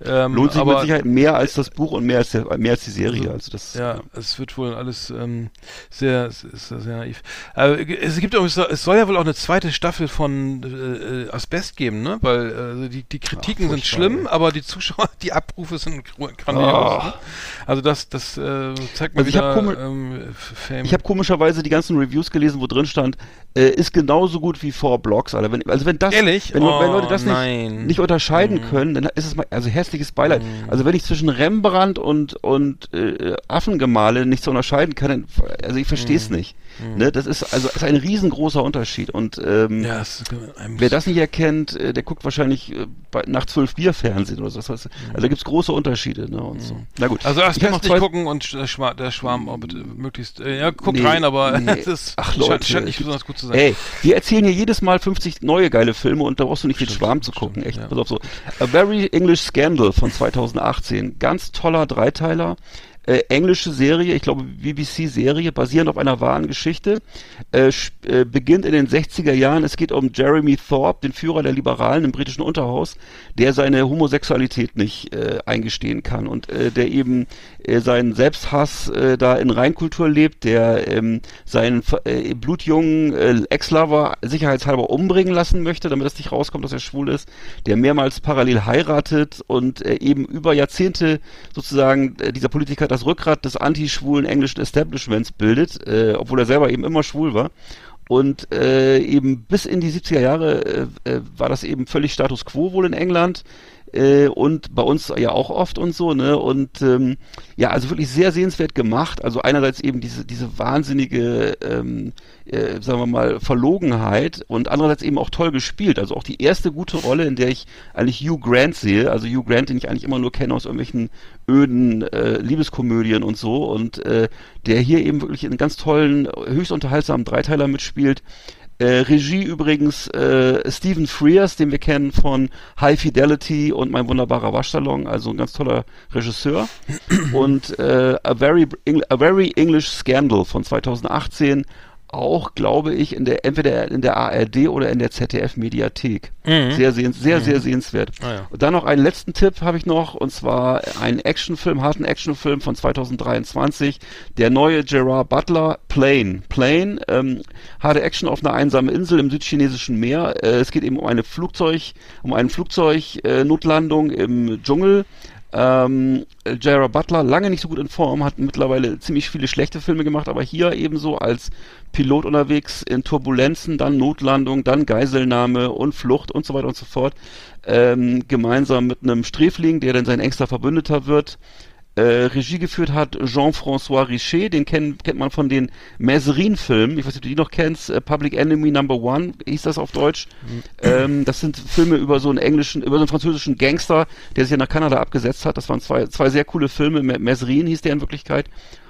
Ähm, Lohnt sich aber, mit Sicherheit mehr als das Buch und mehr als, der, mehr als die Serie. Also das, ja, es wird wohl alles ähm, sehr, ist sehr naiv. Aber es gibt auch, es soll ja wohl auch eine zweite Staffel von äh, Asbest geben, ne? Weil äh, die, die Kritiken Ach, sind schlimm, ey. aber die Zuschauer, die Abrufe sind grandios. Oh. Ne? Also das, das äh, zeigt mir Also ich wieder komi- ähm, Fame. Ich habe komischerweise die ganzen Reviews gelesen, wo drin stand, äh, ist genauso gut wie Four Blocks, Alter. Wenn, also wenn das, Ehrlich? wenn, wenn Oh, Leute das nicht, nicht unterscheiden Mhm. können, dann ist es mal, also herzliches Beileid. Also wenn ich zwischen Rembrandt und und äh, Affengemale nicht so unterscheiden kann, also ich verstehe Mhm. es nicht. Ne, das ist also ist ein riesengroßer Unterschied und ähm, ja, es einem Wer das nicht erkennt, äh, der guckt wahrscheinlich äh, bei, nach zwölf Bier Fernsehen oder so. Das heißt, also da gibt's große Unterschiede. Ne, und so. Na gut. Also erst nicht zwei- gucken und der, Schwa der Schwarm auch bitte möglichst. Äh, ja, guckt Nee, rein, aber nee. es ist, Ach, scheint, Leute, scheint nicht es besonders gut zu sein. Ey, wir erzählen hier jedes Mal 50 neue geile Filme und da brauchst du nicht den Stimmt, Schwarm zu stimmt, gucken. Echt, ja. pass auf so. A Very English Scandal von 2018. Ganz toller Dreiteiler. Äh, englische Serie, ich glaube BBC-Serie, basierend auf einer wahren Geschichte. Äh, äh, beginnt in den 60er Jahren. Es geht um Jeremy Thorpe, den Führer der Liberalen im britischen Unterhaus, der seine Homosexualität nicht äh, eingestehen kann und äh, der eben äh, seinen Selbsthass da in Reinkultur lebt, der ähm, seinen blutjungen Ex-Lover sicherheitshalber umbringen lassen möchte, damit es nicht rauskommt, dass er schwul ist, der mehrmals parallel heiratet und eben über Jahrzehnte sozusagen dieser Politiker das Rückgrat des anti-schwulen englischen Establishments bildet, äh, obwohl er selber eben immer schwul war. Und äh, eben bis in die 70er Jahre äh, äh, war das eben völlig Status quo wohl in England äh, und bei uns ja auch oft und so, ne? Und ähm, ja, also wirklich sehr sehenswert gemacht. Also einerseits eben diese diese wahnsinnige, ähm, äh, sagen wir mal, Verlogenheit und andererseits eben auch toll gespielt. Also auch die erste gute Rolle, in der ich eigentlich Hugh Grant sehe. Also Hugh Grant, den ich eigentlich immer nur kenne aus irgendwelchen öden äh, Liebeskomödien und so und äh, der hier eben wirklich in ganz tollen, höchst unterhaltsamen Dreiteiler mitspielt. Äh, Regie übrigens äh, Stephen Frears, den wir kennen von High Fidelity und Mein wunderbarer Waschsalon, also ein ganz toller Regisseur. und äh, A, Very, A Very English Scandal von 2018, auch glaube ich in der entweder in der ARD oder in der ZDF Mediathek. Sehr sehens, sehr sehr sehenswert. Ah, ja. Und dann noch einen letzten Tipp habe ich noch, und zwar einen Actionfilm, harten Actionfilm von 2023, der neue Gerard Butler, Plane. Plane, ähm, harte Action auf einer einsamen Insel im südchinesischen Meer. Äh, es geht eben um eine Flugzeug, um einen Flugzeug, äh, Notlandung im Dschungel. Ähm, Gerard Butler, lange nicht so gut in Form, hat mittlerweile ziemlich viele schlechte Filme gemacht, aber hier ebenso als Pilot unterwegs in Turbulenzen, dann Notlandung, dann Geiselnahme und Flucht und so weiter und so fort. Ähm, gemeinsam mit einem Sträfling, der dann sein engster Verbündeter wird. Äh, Regie geführt hat Jean-François Richer, den kennt, kennt man von den Mazarin-Filmen. Ich weiß nicht, ob du die noch kennst. Äh, Public Enemy Number One hieß das auf Deutsch. Ähm, das sind Filme über so einen englischen, über so einen französischen Gangster, der sich ja nach Kanada abgesetzt hat. Das waren zwei, zwei sehr coole Filme. Ma- Mazarin hieß der in Wirklichkeit.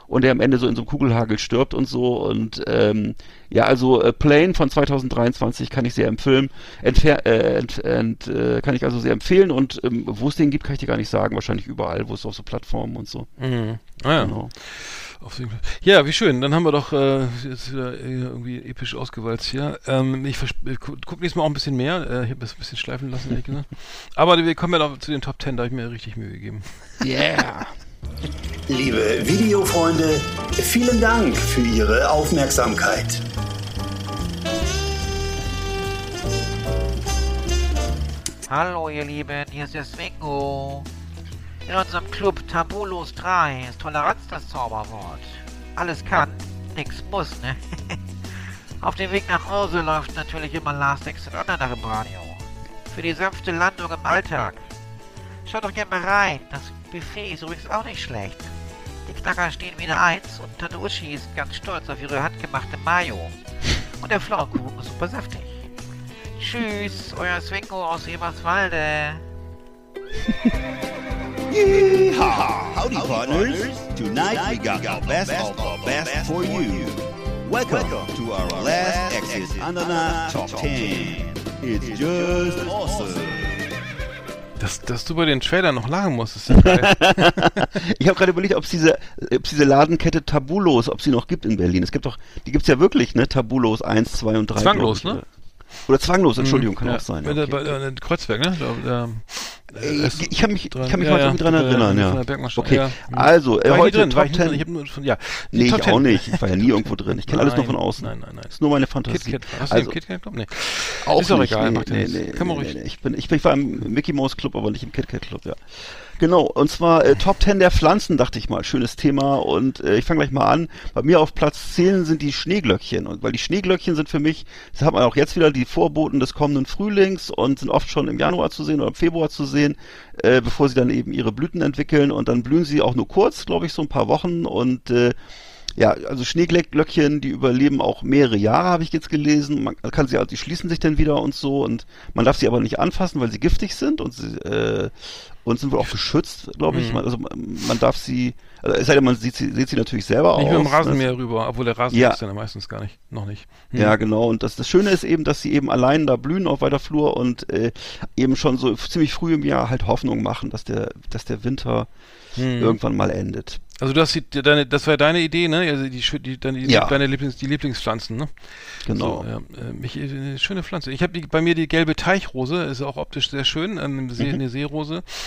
Und der am Ende so in so einem Kugelhagel stirbt und so. Und ähm, ja, also äh, Plane von 2023 kann ich sehr empfehlen. Entfer äh, ent, ent, äh, kann ich also sehr empfehlen. Und ähm, wo es den gibt, kann ich dir gar nicht sagen. Wahrscheinlich überall, wo es auf so Plattformen und so. Mhm. Ah, ja. Genau. Ja, wie schön. Dann haben wir doch äh, jetzt wieder irgendwie episch ausgewalzt hier. Ähm, ich äh, gu guck nächstes Mal auch ein bisschen mehr. Äh, ich habe das ein bisschen schleifen lassen, ehrlich gesagt. Aber wir kommen ja noch zu den Top Ten, da habe ich mir richtig Mühe gegeben. Yeah! Liebe Videofreunde, vielen Dank für Ihre Aufmerksamkeit. Hallo ihr Lieben, hier ist der Swingo. In unserem Club Tabulos 3 ist Toleranz das Zauberwort. Alles kann, nix muss, ne? Auf dem Weg nach Hause läuft natürlich immer Last Exit Online im Radio. Für die sanfte Landung im Alltag. Schaut doch gerne mal rein, das Buffet ist übrigens auch nicht schlecht. Die Knacker stehen wieder eins und Tante Uschi ist ganz stolz auf ihre handgemachte Mayo. Und der Pflaumenkuchen ist super saftig. Tschüss, euer Swingo aus Eberswalde. Yeehaw! Howdy, partners. Tonight we got our best of our best for you. Welcome to our last exit Ananas Top 10. It's just awesome. Dass, dass du bei den Trailern noch lachen musst, ist ja geil. Ich habe gerade überlegt, ob es diese, diese Ladenkette Tabulos, ob sie noch gibt in Berlin. Es gibt doch, die gibt's ja wirklich, ne? Tabulos 1, 2 und 3. Zwanglos, ich, ne? Oder zwanglos, Entschuldigung, kann ja. auch sein. Bei, okay. bei, äh, Kreuzberg, ne? Da, da, Ey, Rest- ich kann mich, ich dran- kann mich ja, mal ja, dran äh, erinnern, ja. Okay, ja. also, äh, ich heute drin, war ich Top nie drin. 10. Ich hab nur von, ja. Die Nee, Top ich 10. auch nicht. Ich war ja nie irgendwo drin. Ich kenne alles nur von außen. Nein, nein, nein. Das ist nur meine Fantasie. KitKat. Hast du Also, den KitKat Club? Nee. Auch ist nicht. egal, nee, macht nee, nee, Kann man ruhig. Ich bin, ich bin, ich war im Mickey Mouse Club, aber nicht im KitKat Club, ja. Genau, und zwar äh, Top 10 der Pflanzen, dachte ich mal. Schönes Thema und äh, ich fange gleich mal an. Bei mir auf Platz 10 sind die Schneeglöckchen. Und weil die Schneeglöckchen sind für mich, das hat man auch jetzt wieder, die Vorboten des kommenden Frühlings und sind oft schon im Januar zu sehen oder im Februar zu sehen, äh, bevor sie dann eben ihre Blüten entwickeln. Und dann blühen sie auch nur kurz, glaube ich, so ein paar Wochen. Und äh, ja, also Schneeglöckchen, die überleben auch mehrere Jahre, habe ich jetzt gelesen. Man kann sie, also die schließen sich dann wieder und so und man darf sie aber nicht anfassen, weil sie giftig sind und sie, äh, und sind wohl auch geschützt, glaube ich. Mhm. Man, also man darf sie, also es sei denn, man sieht sie, sieht sie natürlich selber Nicht aus. mit dem ne? Rasenmäher rüber, obwohl der Rasenmäher Ja. ist ja meistens gar nicht. Noch nicht. Hm. Ja, genau. Und das, das Schöne ist eben, dass sie eben allein da blühen auf weiter Flur und äh, eben schon so ziemlich früh im Jahr halt Hoffnung machen, dass der, dass der Winter Hm. irgendwann mal endet. Also du hast die, deine, das war deine Idee, ne? Also die, die, deine, Ja. deine Lieblings, die Lieblingspflanzen, ne? Genau. So, ja, äh, mich, äh, eine schöne Pflanze. Ich habe bei mir die gelbe Teichrose, ist auch optisch sehr schön, ähm, See, Mhm. eine Seerose.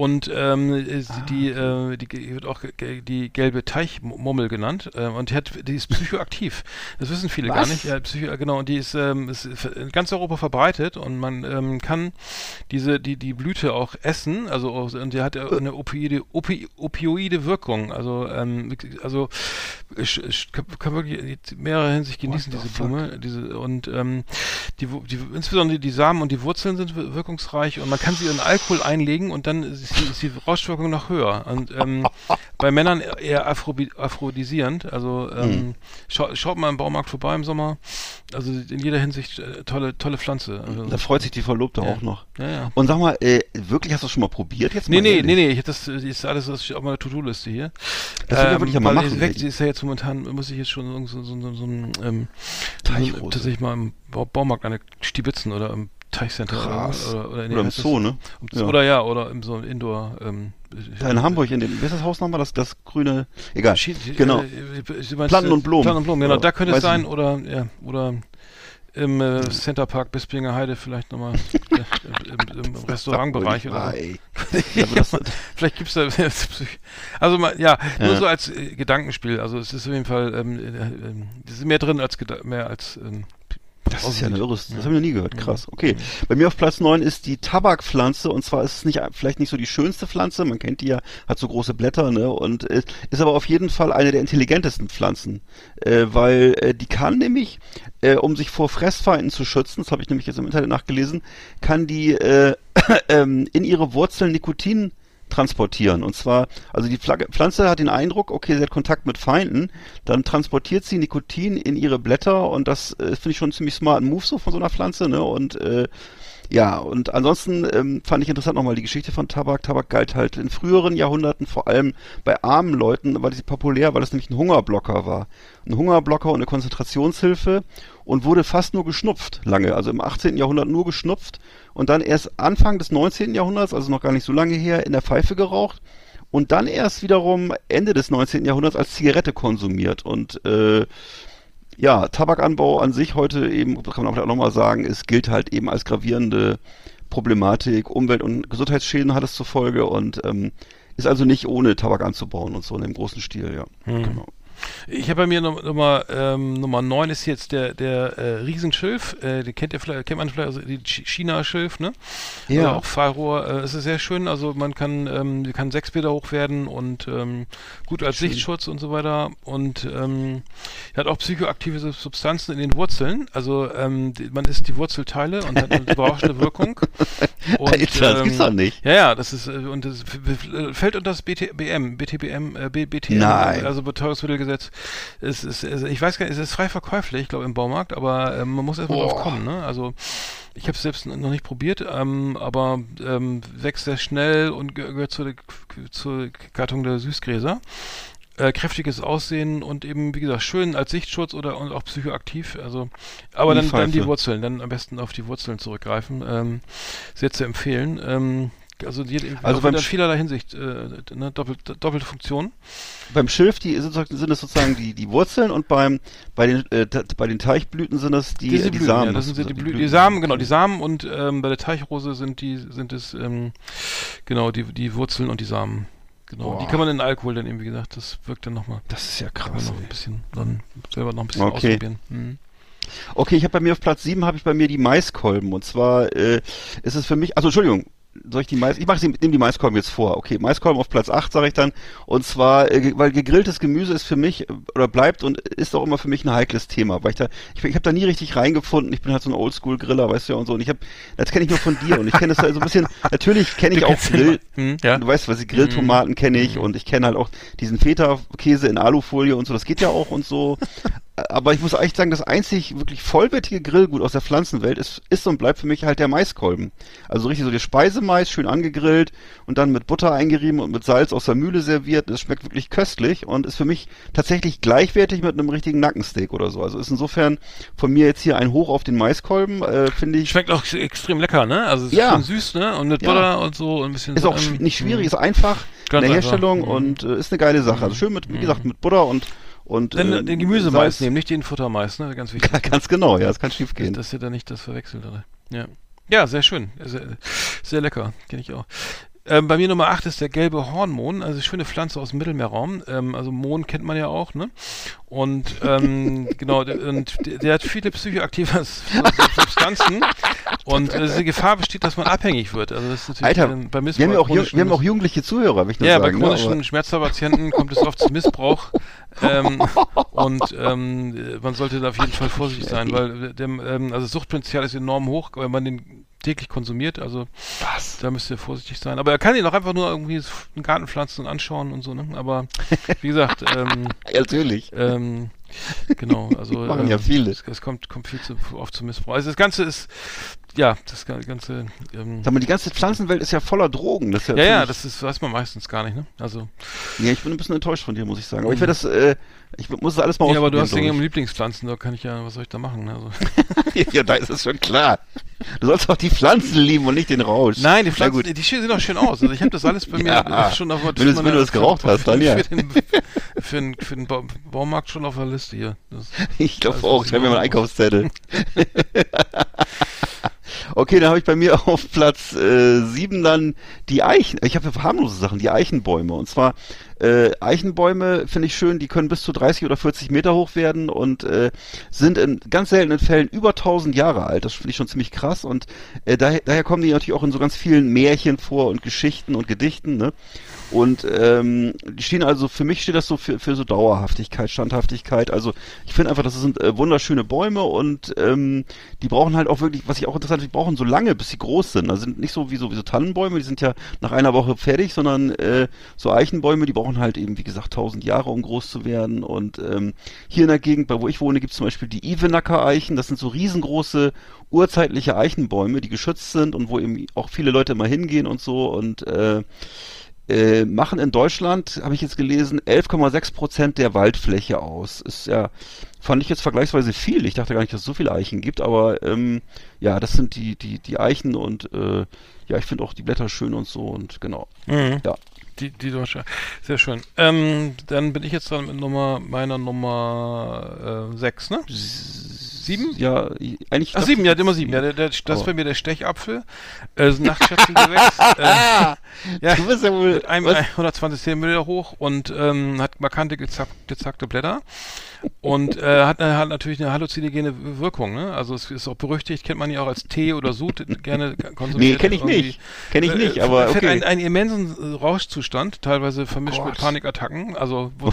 Und ähm, Ah, die, äh, die wird auch die gelbe Teichmummel genannt. Äh, und die, hat, die ist psychoaktiv. Das wissen viele gar Was? nicht. Ja, Psycho, genau, und die ist, ähm, ist in ganz Europa verbreitet und man ähm, kann diese, die, die Blüte auch essen. Also und die hat eine opioide, opi, opioide Wirkung. Also, ähm, also kann, wirklich in mehrerer Hinsicht genießen, diese? Blume. Diese, und ähm, die, die, insbesondere die Samen und die Wurzeln sind wir- wirkungsreich und man kann sie in Alkohol einlegen und dann ist die, ist die Rauschwirkung noch höher. Und ähm, bei Männern eher aphrodisierend. Also ähm, Hm. schau, schaut mal im Baumarkt vorbei im Sommer. Also in jeder Hinsicht äh, tolle, tolle Pflanze. Also, Da freut sich die Verlobte Ja. auch noch. ja, ja. Und sag mal, äh, wirklich hast du das schon mal probiert jetzt? Nee, mal nee, nee, nee, ich hätte das, ist alles auf meiner To-Do-Liste hier. Das ich- würde ich ja mal weil machen, weg, ist ja jetzt momentan, muss ich jetzt schon so, so, so, so, ähm, so, tatsächlich mal im Bau, Baumarkt eine Stibitzen oder im Teichcenter Krass. oder, oder, nee, Oder im heißt das- Zoo, ne? Ja. Oder ja, oder im so einem Indoor, ähm, Da in Hamburg, in dem, wie ist das Haus nochmal? Das, das grüne, egal. Schi- genau. Äh, meinst, Planten und Blumen. Planten und Blumen, genau. Oder Da könnte es sein ich oder ja oder im äh, Center Park Bispinger Heide vielleicht nochmal äh, im, im, im Restaurantbereich oder so. Ja, Vielleicht gibt's da also mal, ja, nur Ja. so als äh, Gedankenspiel. Also es ist auf jeden Fall ähm, äh, das ist mehr drin als mehr als ähm, das ist ja eine irres, das haben wir noch nie gehört. Krass. Okay. Bei mir auf Platz 9 ist die Tabakpflanze. Und zwar ist es nicht, vielleicht nicht so die schönste Pflanze, man kennt die ja, hat so große Blätter, ne, und äh, ist aber auf jeden Fall eine der intelligentesten Pflanzen, äh, weil äh, die kann nämlich, äh, um sich vor Fressfeinden zu schützen, das habe ich nämlich jetzt im Internet nachgelesen, kann die äh, ähm, in ihre Wurzeln Nikotin transportieren. Und zwar, also die Pfla- Pflanze hat den Eindruck, okay, sie hat Kontakt mit Feinden, dann transportiert sie Nikotin in ihre Blätter und das äh, finde ich schon einen ziemlich smarten Move so von so einer Pflanze, ne? Und äh, ja, und ansonsten ähm, fand ich interessant nochmal die Geschichte von Tabak. Tabak galt halt in früheren Jahrhunderten vor allem bei armen Leuten, war sie populär, weil das nämlich ein Hungerblocker war. Ein Hungerblocker und eine Konzentrationshilfe und wurde fast nur geschnupft lange, also im 18. Jahrhundert nur geschnupft und dann erst Anfang des 19. Jahrhunderts, also noch gar nicht so lange her, in der Pfeife geraucht und dann erst wiederum Ende des 19. Jahrhunderts als Zigarette konsumiert und äh, ja, Tabakanbau an sich heute eben, kann man auch nochmal sagen, es gilt halt eben als gravierende Problematik. Umwelt- und Gesundheitsschäden hat es zur Folge und ähm, ist also nicht ohne Tabak anzubauen und so in dem großen Stil, ja. Genau. Ich habe bei mir Num- Nummer ähm, Nummer 9 ist jetzt der der äh, Riesenschilf, äh, den kennt ihr vielleicht, kennt man vielleicht, also die Ch- China-Schilf, ne? Ja. Also auch Fallrohr, äh, es ist sehr schön, also man kann, ähm, kann sechs Meter hoch werden und ähm, gut als Sichtschutz und so weiter und ähm, hat auch psychoaktive Sub- Substanzen in den Wurzeln, also ähm, die, man isst die Wurzelteile und hat eine berauschende Wirkung. Und, Alter, das gibt's doch ähm, nicht. Ja, ja, das ist äh, und das f- fällt unter das BTBM, BTBM, äh, BTM, also Betäubungsmittelgesetz. Es ist, es, ich weiß gar nicht, es ist frei verkäuflich, ich glaube im Baumarkt, aber ähm, man muss erstmal drauf kommen, ne? Also ich habe es selbst noch nicht probiert, ähm, aber ähm, wächst sehr schnell und ge- gehört zur, zur Gattung der Süßgräser. Äh, kräftiges Aussehen und eben, wie gesagt, schön als Sichtschutz oder und auch psychoaktiv. Also, aber Und dann, dann die. Wurzeln, dann am besten auf die Wurzeln zurückgreifen. Ähm, sehr zu empfehlen. Ähm, Also, die, Also also beim in vielerlei Hinsicht äh, ne, doppelt, doppelte Funktion. Beim Schilf die, sind, es sozusagen die, die Wurzeln und beim, bei, den, äh, bei den Teichblüten sind es die, Diese die Blüten, Samen. ja, das sind die, Blüten, die Blüten. Samen, genau, die Samen und ähm, bei der Teichrose sind die, sind es, ähm, genau, die, die Wurzeln und die Samen. Genau, Boah. die kann man in Alkohol dann eben, wie gesagt, das wirkt dann nochmal. Das ist ja krass. noch ein bisschen, dann selber noch ein bisschen Okay. ausprobieren. Mhm. Okay, ich habe bei mir auf Platz 7 habe ich bei mir die Maiskolben und zwar äh, ist es für mich, also Entschuldigung, soll ich die Mais, ich mache nehme die Maiskolben jetzt vor. Okay, Maiskolben auf Platz 8 sage ich dann und zwar äh, weil gegrilltes Gemüse ist für mich äh, oder bleibt und ist auch immer für mich ein heikles Thema, weil ich da ich, ich habe da nie richtig reingefunden. Ich bin halt so ein Oldschool Griller, weißt du ja und so und ich habe das kenne ich nur von dir und ich kenne das halt so ein bisschen natürlich kenne ich auch Grill Hm, ja. Du weißt, was ich Grilltomaten kenne ich und ich kenne halt auch diesen Feta-Käse in Alufolie und so, das geht ja auch und so. Aber ich muss echt sagen, das einzig wirklich vollwertige Grillgut aus der Pflanzenwelt ist, ist und bleibt für mich halt der Maiskolben. Also richtig so der Speisemais, schön angegrillt und dann mit Butter eingerieben und mit Salz aus der Mühle serviert. Das schmeckt wirklich köstlich und ist für mich tatsächlich gleichwertig mit einem richtigen Nackensteak oder so. Also ist insofern von mir jetzt hier ein Hoch auf den Maiskolben, äh, finde ich. Schmeckt auch extrem lecker, ne? Also es ist Ja. schön süß, ne? Und mit Ja. Butter und so und ein bisschen Ist auch ähm, nicht schwierig, ist einfach in der. Herstellung Mhm. und äh, ist eine geile Sache. Also schön mit, wie gesagt, mit Butter und und Den, äh, den Gemüsemais nehmen, nicht den Futtermais, ne? Ganz wichtig. Ganz genau, ja, es kann schief gehen. Dass ihr da nicht das verwechselt, oder? Ja. Ja, sehr schön. Sehr, sehr lecker. Kenne ich auch. Ähm, bei mir Nummer 8 ist der gelbe Hornmohn, also schöne Pflanze aus dem Mittelmeerraum. Ähm, also Mohn kennt man ja auch, ne? Und ähm, genau, und der, der hat viele psychoaktive Substanzen und äh, diese Gefahr besteht, dass man abhängig wird. Also das ist natürlich Alter, ähm, bei wir haben, auch, jung- wir haben auch jugendliche Zuhörer, will ich ja, sagen. bei chronischen ne? Schmerzpatienten kommt es oft zu Missbrauch. ähm, und ähm, äh, man sollte da auf jeden Fall vorsichtig sein, weil dem, ähm, also das Suchtpotenzial ist enorm hoch, wenn man den täglich konsumiert. Also Was? da müsst ihr vorsichtig sein. Aber er kann ihn auch einfach nur irgendwie einen Garten pflanzen und anschauen und so. Ne? Aber wie gesagt, ähm, natürlich. ähm, genau, also Machen ja ähm, viele. Es, es kommt, kommt viel zu oft zu Missbrauch. Also das Ganze ist, ja, das ga- Ganze, ähm, Sag mal, die ganze Pflanzenwelt ist ja voller Drogen. Das ja, ja, ja, das ist, weiß man meistens gar nicht, ne? Also, Ja, ich bin ein bisschen enttäuscht von dir, muss ich sagen. Aber ich werde das, äh, ich muss das alles mal ja, aber du hast ja glaub Lieblingspflanzen, da kann ich ja, was soll ich da machen? Ne? Also. Ja, da ist es schon klar. Du sollst auch die Pflanzen lieben und nicht den Rausch. Nein, die Pflanzen, die sehen auch schön aus. Also ich habe das alles bei mir Ja. schon auf Wenn du- wenn du das geraucht hast, dann ja. Für den, für den, für den Ba- Baumarkt schon auf der Liste hier. Das, Ich glaube auch. Ich habe mir mal einen Einkaufszettel. okay, dann habe ich bei mir auf Platz äh, sieben dann die Eichen. Ich habe ja harmlose Sachen, die Eichenbäume. Und zwar äh, Eichenbäume finde ich schön, die können bis zu 30 oder 40 Meter hoch werden und äh, sind in ganz seltenen Fällen über 1000 Jahre alt. Das finde ich schon ziemlich krass. Und äh, daher, daher kommen die natürlich auch in so ganz vielen Märchen vor und Geschichten und Gedichten. Ne? Und ähm, die stehen also, für mich steht das so für, für so Dauerhaftigkeit, Standhaftigkeit. Also ich finde einfach, das sind äh, wunderschöne Bäume und ähm, die brauchen halt auch wirklich, was ich auch interessant finde, die brauchen so lange, bis sie groß sind. Also sind nicht so wie so, wie so Tannenbäume, die sind ja nach einer Woche fertig, sondern äh, so Eichenbäume, die brauchen halt eben, wie gesagt, tausend Jahre, um groß zu werden. Und ähm, hier in der Gegend, bei wo ich wohne, gibt es zum Beispiel die Ivenacker Eichen. Das sind so riesengroße urzeitliche Eichenbäume, die geschützt sind und wo eben auch viele Leute immer hingehen und so und äh, äh, machen in Deutschland, habe ich jetzt gelesen, 11,6 Prozent der Waldfläche aus. Ist ja, fand ich jetzt vergleichsweise viel. Ich dachte gar nicht, dass es so viele Eichen gibt, aber ähm, ja, das sind die, die, die Eichen und äh, ja, ich finde auch die Blätter schön und so und genau. Ja. Die, die Deutsche. Sehr schön. Ähm, dann bin ich jetzt dran mit Nummer, meiner Nummer äh, 6, ne? Sieben? Ja, eigentlich. Ach, sieben, ja, immer sieben. Ja, der, der, das ist bei mir der Stechapfel. Äh, ist ein Nachtschattengewächs. äh, ja, Du bist ja wohl. mit einem was? 120 Zentimeter hoch und ähm, hat markante gezack, gezackte Blätter und äh, hat, hat natürlich eine halluzinogene Wirkung. Ne? Also es ist auch berüchtigt, kennt man ja auch als Tee oder Sud gerne konsumiert. Nee, kenn ich nicht. Kenn ich nicht, Äh, aber okay. einen, einen immensen äh, Rauschzustand, teilweise vermischt mit Gott. Panikattacken, also wo,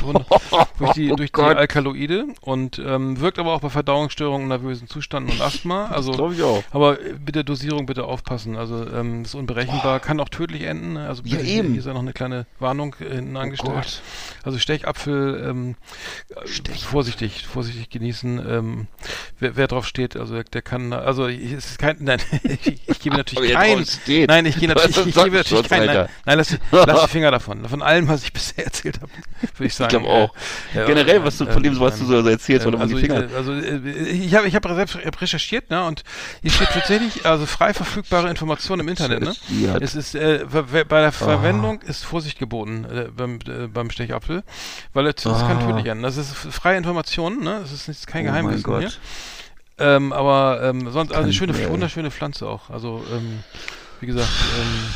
durch die, Oh durch die. Alkaloide und ähm, wirkt aber auch bei Verdauungsstörungen, nervösen Zuständen und Asthma. Also Glaube ich auch. aber äh, mit der Dosierung bitte aufpassen. Also ähm, ist unberechenbar, kann auch tödlich enden. ne? Also Ja, eben. Oh hier ist ja noch eine kleine Warnung äh, hinten angestellt. Gott. Also Stechapfel, ähm, äh, vorsichtig, vorsichtig genießen. Ähm, wer, wer drauf steht, also der, der kann, also ich- es ist kein, nein, ich, ich gebe natürlich kein, nein, ich gehe Du natürlich, ich einen gebe natürlich kein, nein, nein, lass, lass die Finger davon. Von allem, was ich bisher erzählt habe, würde ich sagen. glaub auch. Äh, generell, was du von dem, was du so erzählst, ähm, oder um also, die Finger. äh, also äh, ich habe ich hab selbst recherchiert, ne, und hier steht tatsächlich, also frei verfügbare Informationen im Internet, ne? Es ist, äh, bei der Verwendung ist Vorsicht geboten äh, beim, äh, beim Stechapfel, weil es das kann Ah. tödlich enden. Das ist freie Information, ne? Das ist nicht, kein oh Geheimnis hier. Ähm, aber ähm, sonst, also eine schöne, wunderschöne Pflanze auch. Also, ähm, wie gesagt, ähm,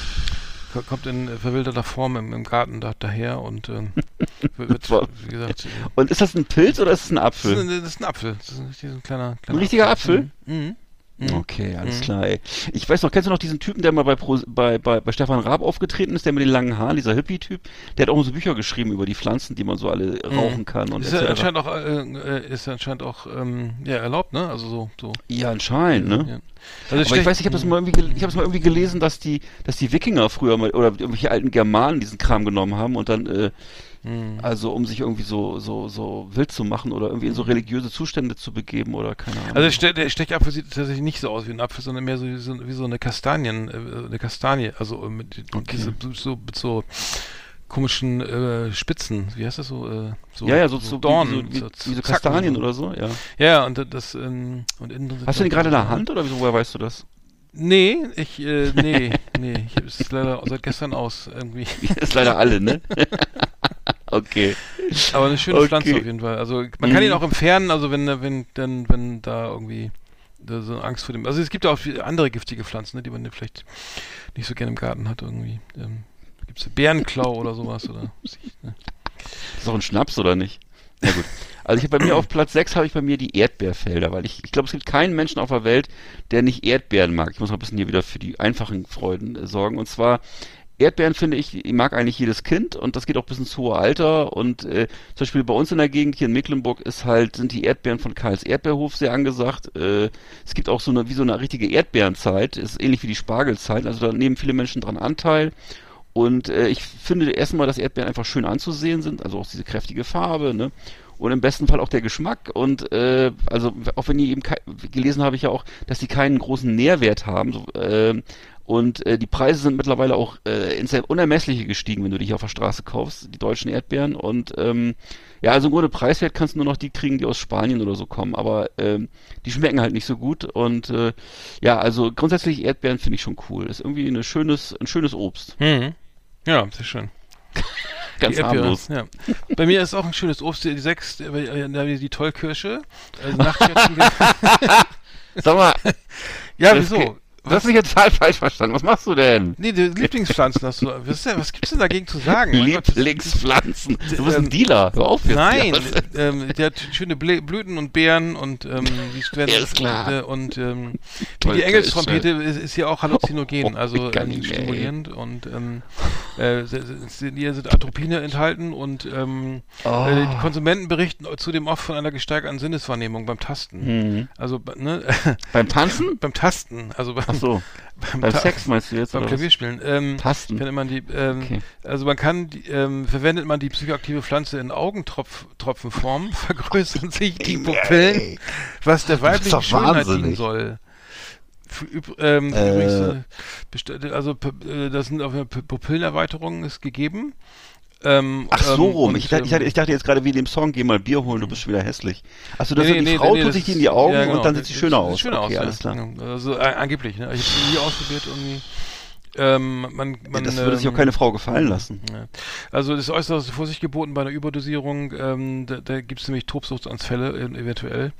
kommt in verwilderter Form im, im Garten da, daher und ähm, wird, wie gesagt, Und ist das ein Pilz oder ist es ein das ist, Apfel? ein, das ist ein Apfel. Das ist ein, ein kleiner, kleiner Ein richtiger Apfel? Mhm. Mhm. Mhm. Okay, alles Mhm. klar, ey. Ich weiß noch, kennst du noch diesen Typen, der mal bei, Pro, bei, bei, bei Stefan Raab aufgetreten ist, der mit den langen Haaren, dieser Hippie-Typ? Der hat auch so Bücher geschrieben über die Pflanzen, die man so alle rauchen kann und Ist ja etc. anscheinend auch, äh, äh, ist ja anscheinend auch ähm, ja, erlaubt, ne? Also so. so Ja, anscheinend, ne? ja. Also Aber ich weiß, ich habe das mal irgendwie, ich habe mal irgendwie gelesen, dass die, dass die Wikinger früher mal oder irgendwelche alten Germanen diesen Kram genommen haben und dann, äh, Mhm. also um sich irgendwie so, so, so wild zu machen oder irgendwie in so religiöse Zustände zu begeben oder keine Ahnung. Also der, der Stechapfel sieht tatsächlich nicht so aus wie ein Apfel, sondern mehr so wie so, wie so eine Kastanien, äh, eine Kastanie, also äh, mit, Okay. diese, so, mit so komischen äh, Spitzen, wie heißt das so? Äh, so ja, ja, so, so, Dornen, wie, so, wie, wie so. Kastanien oder so, ja. Ja, und das ähm, und innen Hast du den gerade in der Hand oder wieso, woher weißt du das? Nee, ich äh, nee, nee, ich habe es leider seit gestern aus irgendwie. ist leider alle, ne? okay. Aber eine schöne Okay. Pflanze auf jeden Fall. Also man kann Mhm. ihn auch entfernen, also wenn wenn dann wenn da irgendwie so Angst vor dem. Also es gibt ja auch andere giftige Pflanzen, ne, die man vielleicht nicht so gerne im Garten hat irgendwie. Ähm, Gibt es Bärenklau oder sowas oder ne? Das ist doch ein Schnaps, oder nicht? Na gut. Also ich habe bei mir auf Platz 6 habe ich bei mir die Erdbeerfelder, weil ich, ich glaube, es gibt keinen Menschen auf der Welt, der nicht Erdbeeren mag. Ich muss mal ein bisschen hier wieder für die einfachen Freuden äh, sorgen. Und zwar Erdbeeren finde ich, ich mag eigentlich jedes Kind und das geht auch bis ins hohe Alter. Und äh, zum Beispiel bei uns in der Gegend hier in Mecklenburg ist halt, sind die Erdbeeren von Karls Erdbeerhof sehr angesagt. Äh, es gibt auch so eine, wie so eine richtige Erdbeerenzeit, ist ähnlich wie die Spargelzeit. Also da nehmen viele Menschen dran Anteil. Und äh, ich finde erstmal, dass Erdbeeren einfach schön anzusehen sind, also auch diese kräftige Farbe, ne? Und im besten Fall auch der Geschmack. Und äh, also auch wenn die eben gelesen habe ich ja auch, dass die keinen großen Nährwert haben. So, äh, und äh, die Preise sind mittlerweile auch äh, ins Unermessliche gestiegen, wenn du die hier auf der Straße kaufst, die deutschen Erdbeeren. Und ähm, ja, also im Grunde preiswert kannst du nur noch die kriegen, die aus Spanien oder so kommen. Aber ähm, die schmecken halt nicht so gut. Und äh, ja, also grundsätzlich Erdbeeren finde ich schon cool. Ist irgendwie eine schönes, ein schönes Obst. Mhm. Ja, sehr schön. Ganz Die harmlos. Ja. Bei mir ist auch ein schönes Obst, die sechs, äh, da die Tollkirsche. Also Sag mal, ja, wieso? Du hast mich jetzt total falsch verstanden. Was machst du denn? Nee, die Lieblingspflanzen hast du. Was, denn, was gibt's denn dagegen zu sagen? Lieblingspflanzen. Du bist Ähm, ein Dealer. Hör auf jetzt. Nein, Ja, ähm, der hat schöne Blä Blüten und Beeren und ähm, die werden, Ja, ist klar. und ähm, Toll, die Engelstrompete ist, ist ja auch halluzinogen, Oh, also kann ähm, mehr, ey. stimulierend und ähm, äh, hier sind Atropine enthalten und ähm, Oh. äh, die Konsumenten berichten zudem oft von einer gesteigerten Sinneswahrnehmung beim Tasten. Mhm. Also ne, Beim Tanzen? beim Tasten, also beim, Ach so. beim, Beim Sex meinst du jetzt? beim? Klavierspielen. Ähm, Tasten. Man die, ähm, Okay. also man kann, die, ähm, verwendet man die psychoaktive Pflanze in Augentropfenform, vergrößern sich die Pupillen, was der weiblichen Schönheit dienen wahnsinnig. soll. Für, ähm, Äh. übrigens, äh, also äh, das sind auf Pu- Pupillenerweiterungen ist gegeben. Ähm, Ach so ähm, rum. und, ich, dachte, ich, ähm, ich dachte jetzt gerade wie in dem Song, geh mal Bier holen, du bist schon wieder hässlich. Achso, das Nee, die nee, Frau nee, tut sich die in die Augen ja, genau. und dann sieht sie schöner aus. Schöner okay, aus, alles ja. klar. Also äh, angeblich, ne? Ich habe nie ausprobiert irgendwie. Ähm, man, man, das würde sich auch ähm, keine Frau gefallen lassen. Also das ist äußerst Vorsicht geboten bei einer Überdosierung. Ähm, da da gibt es nämlich Tobsuchtsanfälle äh, eventuell.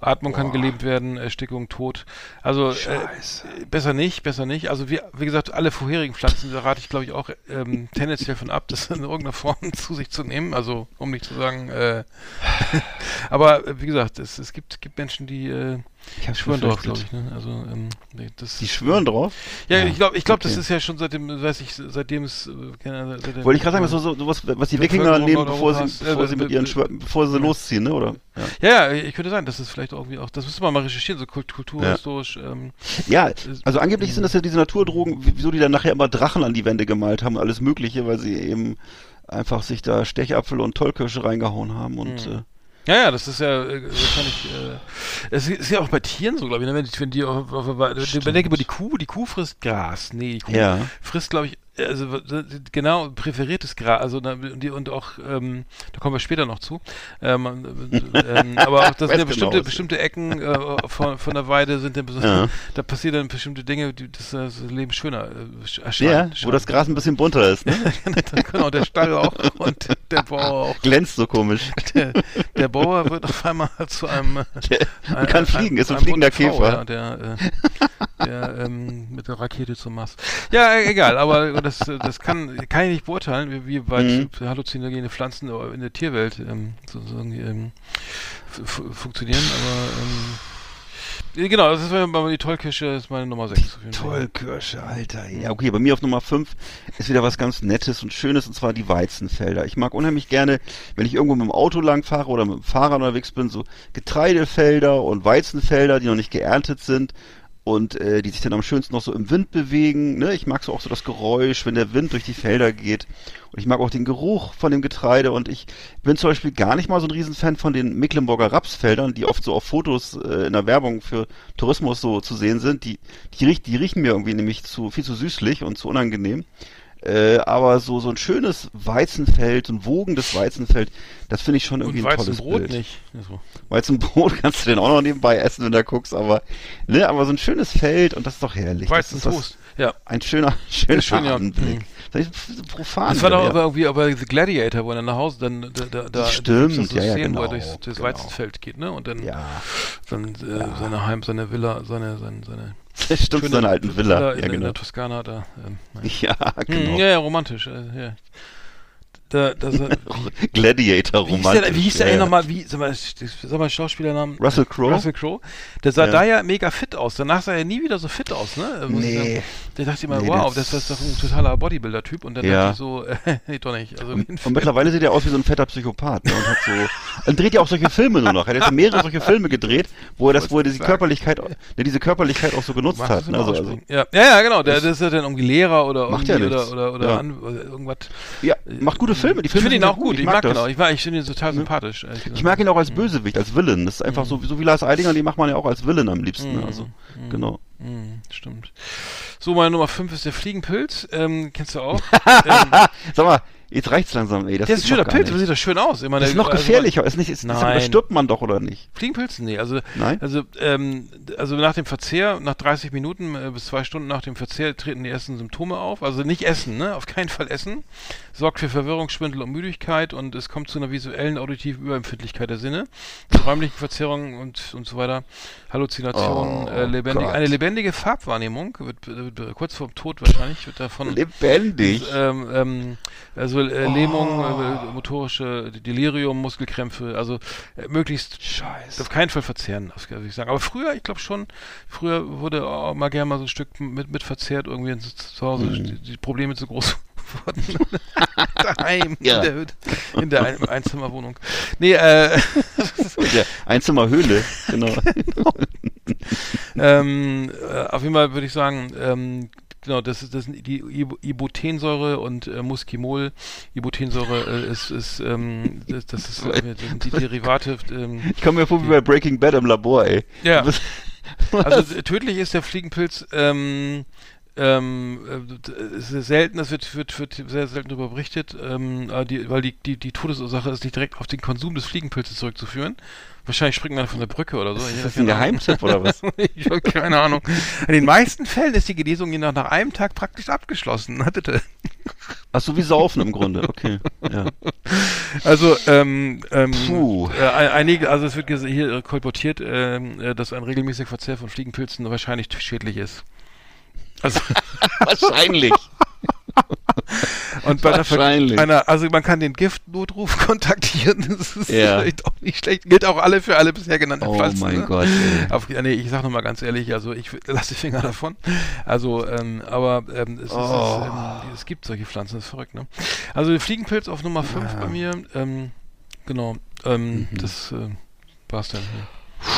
Atmung kann gelähmt werden, Erstickung, Tod. Also äh, besser nicht, besser nicht. Also wie, wie gesagt, alle vorherigen Pflanzen, da rate ich glaube ich auch ähm, tendenziell von ab, das in irgendeiner Form zu sich zu nehmen. Also um nicht zu sagen, äh, aber äh, wie gesagt, es, es gibt, gibt Menschen, die äh, Ich hab's schwören drauf, glaube ich. Ne? Also ähm, nee, das Die schwören drauf? ja, Ja, ich glaube, ich glaube, das okay. ist ja schon seitdem, weiß ich, seitdem es, äh, Wollte ich gerade sagen, was, so, so, was, was die Wikinger nehmen, bevor sie, Europas, äh, bevor sie mit ihren Schwör bevor sie losziehen, ne? Oder? Ja. Ja, ja, ich könnte sein, das ist vielleicht irgendwie auch, das müsste man mal recherchieren, so kult kulturhistorisch. Ähm, Ja, also angeblich sind das ja diese Naturdrogen, wie- wieso die dann nachher immer Drachen an die Wände gemalt haben, und alles Mögliche, weil sie eben einfach sich da Stechapfel und Tollkirsche reingehauen haben und Mhm. äh, ja, ja, das ist ja äh, wahrscheinlich, äh, es ist ja auch bei Tieren so, glaube Ja. also genau präferiertes Gras, also die, und auch ähm, da kommen wir später noch zu. Ähm, ähm, aber auch das sind ja bestimmte genau. bestimmte Ecken äh, von, von der Weide sind dann besonders, da passieren dann bestimmte Dinge, die das, äh, das Leben schöner äh, sch- Ja, erscheinen. wo das Gras ein bisschen bunter ist. Ne? genau der Stall auch und der Bauer auch. Glänzt so komisch. Der, der Bauer wird auf einmal zu einem Der kann fliegen, ist ein fliegender Käfer. Ja, der äh, der ähm, mit der Rakete zum Mars. Ja, äh, egal, aber das, äh, das kann, kann ich nicht beurteilen, wie, wie weit Mhm. halluzinogene Pflanzen in der Tierwelt ähm, sozusagen ähm, funktionieren, aber ähm, genau, das ist mal die Tollkirsche, ist meine Nummer 6. auf jeden Fall. Tollkirsche, Alter. Ja, okay, bei mir auf Nummer 5 ist wieder was ganz Nettes und Schönes, und zwar die Weizenfelder. Ich mag unheimlich gerne, wenn ich irgendwo mit dem Auto lang fahre oder mit dem Fahrrad unterwegs bin, so Getreidefelder und Weizenfelder, die noch nicht geerntet sind und äh, die sich dann am schönsten noch so im Wind bewegen. Ne? Ich mag so auch so das Geräusch, wenn der Wind durch die Felder geht. Und ich mag auch den Geruch von dem Getreide. Und ich bin zum Beispiel gar nicht mal so ein Riesenfan von den Mecklenburger Rapsfeldern, die oft so auf Fotos äh, in der Werbung für Tourismus so zu sehen sind. Die, die, riech, die riechen mir irgendwie nämlich zu viel zu süßlich und zu unangenehm. Äh, aber so, so ein schönes Weizenfeld, so ein wogendes Weizenfeld, das finde ich schon irgendwie ein tolles Weizenbrot Bild. nicht. Also, Weizenbrot kannst du denn auch noch nebenbei essen, wenn du guckst, aber, ne, aber so ein schönes Feld und das ist doch herrlich. Weizentoast. Ja. Ein schöner, schöner schön, ja. Anblick. Mhm. Das ist profan. Das war doch ja. aber irgendwie aber The Gladiator, wo er nach Hause dann da, da, da Stimmt, gibt's so ja, ja, Szenen, wo er genau, durchs, durchs genau. Weizenfeld geht, ne? Und dann Ja, dann äh, seine Heim, seine Villa, seine seine seine das stimmt, schöne seine alten Villa. in, Ja, in genau. der Toskana da. Ähm, naja. Ja, Hm, genau. ja, ja, romantisch. Äh, ja. Da, das, äh, Gladiator wie hieß der, romantisch. wie hieß der ja, eigentlich nochmal, wie, sag mal, sag mal Schauspielernamen? Russell Crowe? Russell Crowe. Der sah Ja. da ja mega fit aus. Danach sah er nie wieder so fit aus, ne? Muss Nee. Der dachte immer, Nee, wow, das- das, ist doch ein totaler Bodybuilder-Typ. Und dann Ja. dachte ich so, äh, nee, doch nicht. Also, Und, und mittlerweile sieht er aus wie so ein fetter Psychopath. Ne? Und hat so. Und dreht ja auch solche Filme nur noch. Er hat jetzt mehrere solche Filme gedreht, wo er das, wo er diese. Körperlichkeit, ne, diese Körperlichkeit auch so genutzt hat. Ne? Also, also, ja. ja, ja, genau. Der, das ist ja dann irgendwie Lehrer oder Macht irgendwie ja oder, oder, oder, Ja. an, oder irgendwas. ja, macht gute Filme. Die Ich Filme finde ihn auch gut. Ich, mag das. ihn auch. Ich, mag, ich finde ihn total sympathisch. Ich mag ihn auch als Bösewicht, als Villain. Das ist einfach so, so wie Lars Eidinger, die macht man ja auch als Villain am liebsten. Ne? Also, genau. Hm, stimmt. So, meine Nummer 5 ist der Fliegenpilz. Ähm, kennst du auch? ähm, Sag mal, jetzt reicht's langsam, ey. Das der ist ein schöner Pilz, nicht. sieht doch schön aus. Meine, Das ist noch also- gefährlicher. Ist nicht, ist, ist, Nein. stirbt man doch, oder nicht? Fliegenpilz? Nee, also, Nein? also, ähm, also nach dem Verzehr, nach 30 Minuten äh, bis zwei Stunden nach dem Verzehr treten die ersten Symptome auf. Also nicht essen, ne? Auf keinen Fall essen. Sorgt für Verwirrung, Schwindel und Müdigkeit und es kommt zu einer visuellen, auditiven Überempfindlichkeit der Sinne, zu räumlichen Verzerrungen und, und so weiter. Halluzinationen, Oh äh, lebendig, eine lebendige Farbwahrnehmung, wird, wird kurz vorm Tod wahrscheinlich, wird davon Lebendig. ähm, ähm, also äh, Lähmung, äh, motorische Delirium, Muskelkrämpfe, also äh, möglichst Scheiße. auf keinen Fall verzehren, würde ich sagen. Aber früher, ich glaube schon, früher wurde auch mal gerne mal so ein Stück mit, mit verzehrt, irgendwie zu, zu Hause, Mhm. die, die Probleme zu groß wurden. Daheim, Ja. in der, Hütte, in der Ein Einzimmerwohnung. Nee, äh, Der Einzimmerhöhle, genau. ähm, äh, auf jeden Fall würde ich sagen, ähm, genau, das ist das sind die Ibo- Ibotensäure und äh, Muskimol. Ibotensäure äh, ist, ist ähm, das, das ist äh, das sind die Derivate. Ähm, Ich komme mir vor wie bei Breaking Bad im Labor, ey. ja, Was- also tödlich ist der Fliegenpilz. Ähm, ähm, äh, es ist selten, das wird, wird, wird sehr selten darüber berichtet, ähm, die, weil die, die, die Todesursache ist nicht direkt auf den Konsum des Fliegenpilzes zurückzuführen. Wahrscheinlich springt man von der Brücke oder so. Ist das ein Geheimtipp oder was? ich habe keine Ahnung. In den meisten Fällen ist die Genesung je nach, nach einem Tag praktisch abgeschlossen. Ach so, wie Saufen im Grunde, okay. Ja. Also, ähm, ähm, Puh. äh, ein- einige, also es wird hier äh, kolportiert, ähm, äh, dass ein regelmäßiger Verzehr von Fliegenpilzen wahrscheinlich schädlich ist. Also, Wahrscheinlich. und bei Wahrscheinlich. einer, also man kann den Giftnotruf kontaktieren, das ist Ja. vielleicht auch nicht schlecht, gilt auch alle für alle bisher genannten Oh Pflanzen. mein ne? Gott, ey. Auf, ja, nee, ich sag nochmal ganz ehrlich, also ich lasse die Finger davon. Also, ähm, aber ähm, es, ist, Oh. es, ähm, es gibt solche Pflanzen, das ist verrückt, ne? Also Fliegenpilz auf Nummer 5 bei mir, ähm, genau, ähm, Mhm. das äh, war's dann. Ja.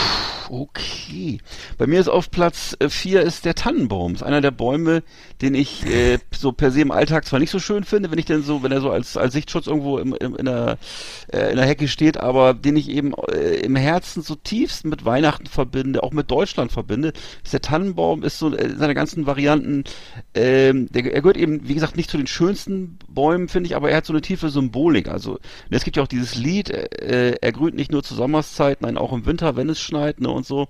Okay. Bei mir ist auf Platz 4 ist der Tannenbaum. Ist einer der Bäume, den ich äh, so per se im Alltag zwar nicht so schön finde, wenn ich denn so, wenn er so als, als Sichtschutz irgendwo im, im, in, der, äh, in der Hecke steht, aber den ich eben äh, im Herzen so tiefst mit Weihnachten verbinde, auch mit Deutschland verbinde. Ist der Tannenbaum ist so äh, seine ganzen Varianten, ähm, der, er gehört eben, wie gesagt, nicht zu den schönsten Bäumen, finde ich, aber er hat so eine tiefe Symbolik. Also es gibt ja auch dieses Lied, äh, er grünt nicht nur zur Sommerszeit, nein, auch im Winter, wenn es schneit, ne, und so.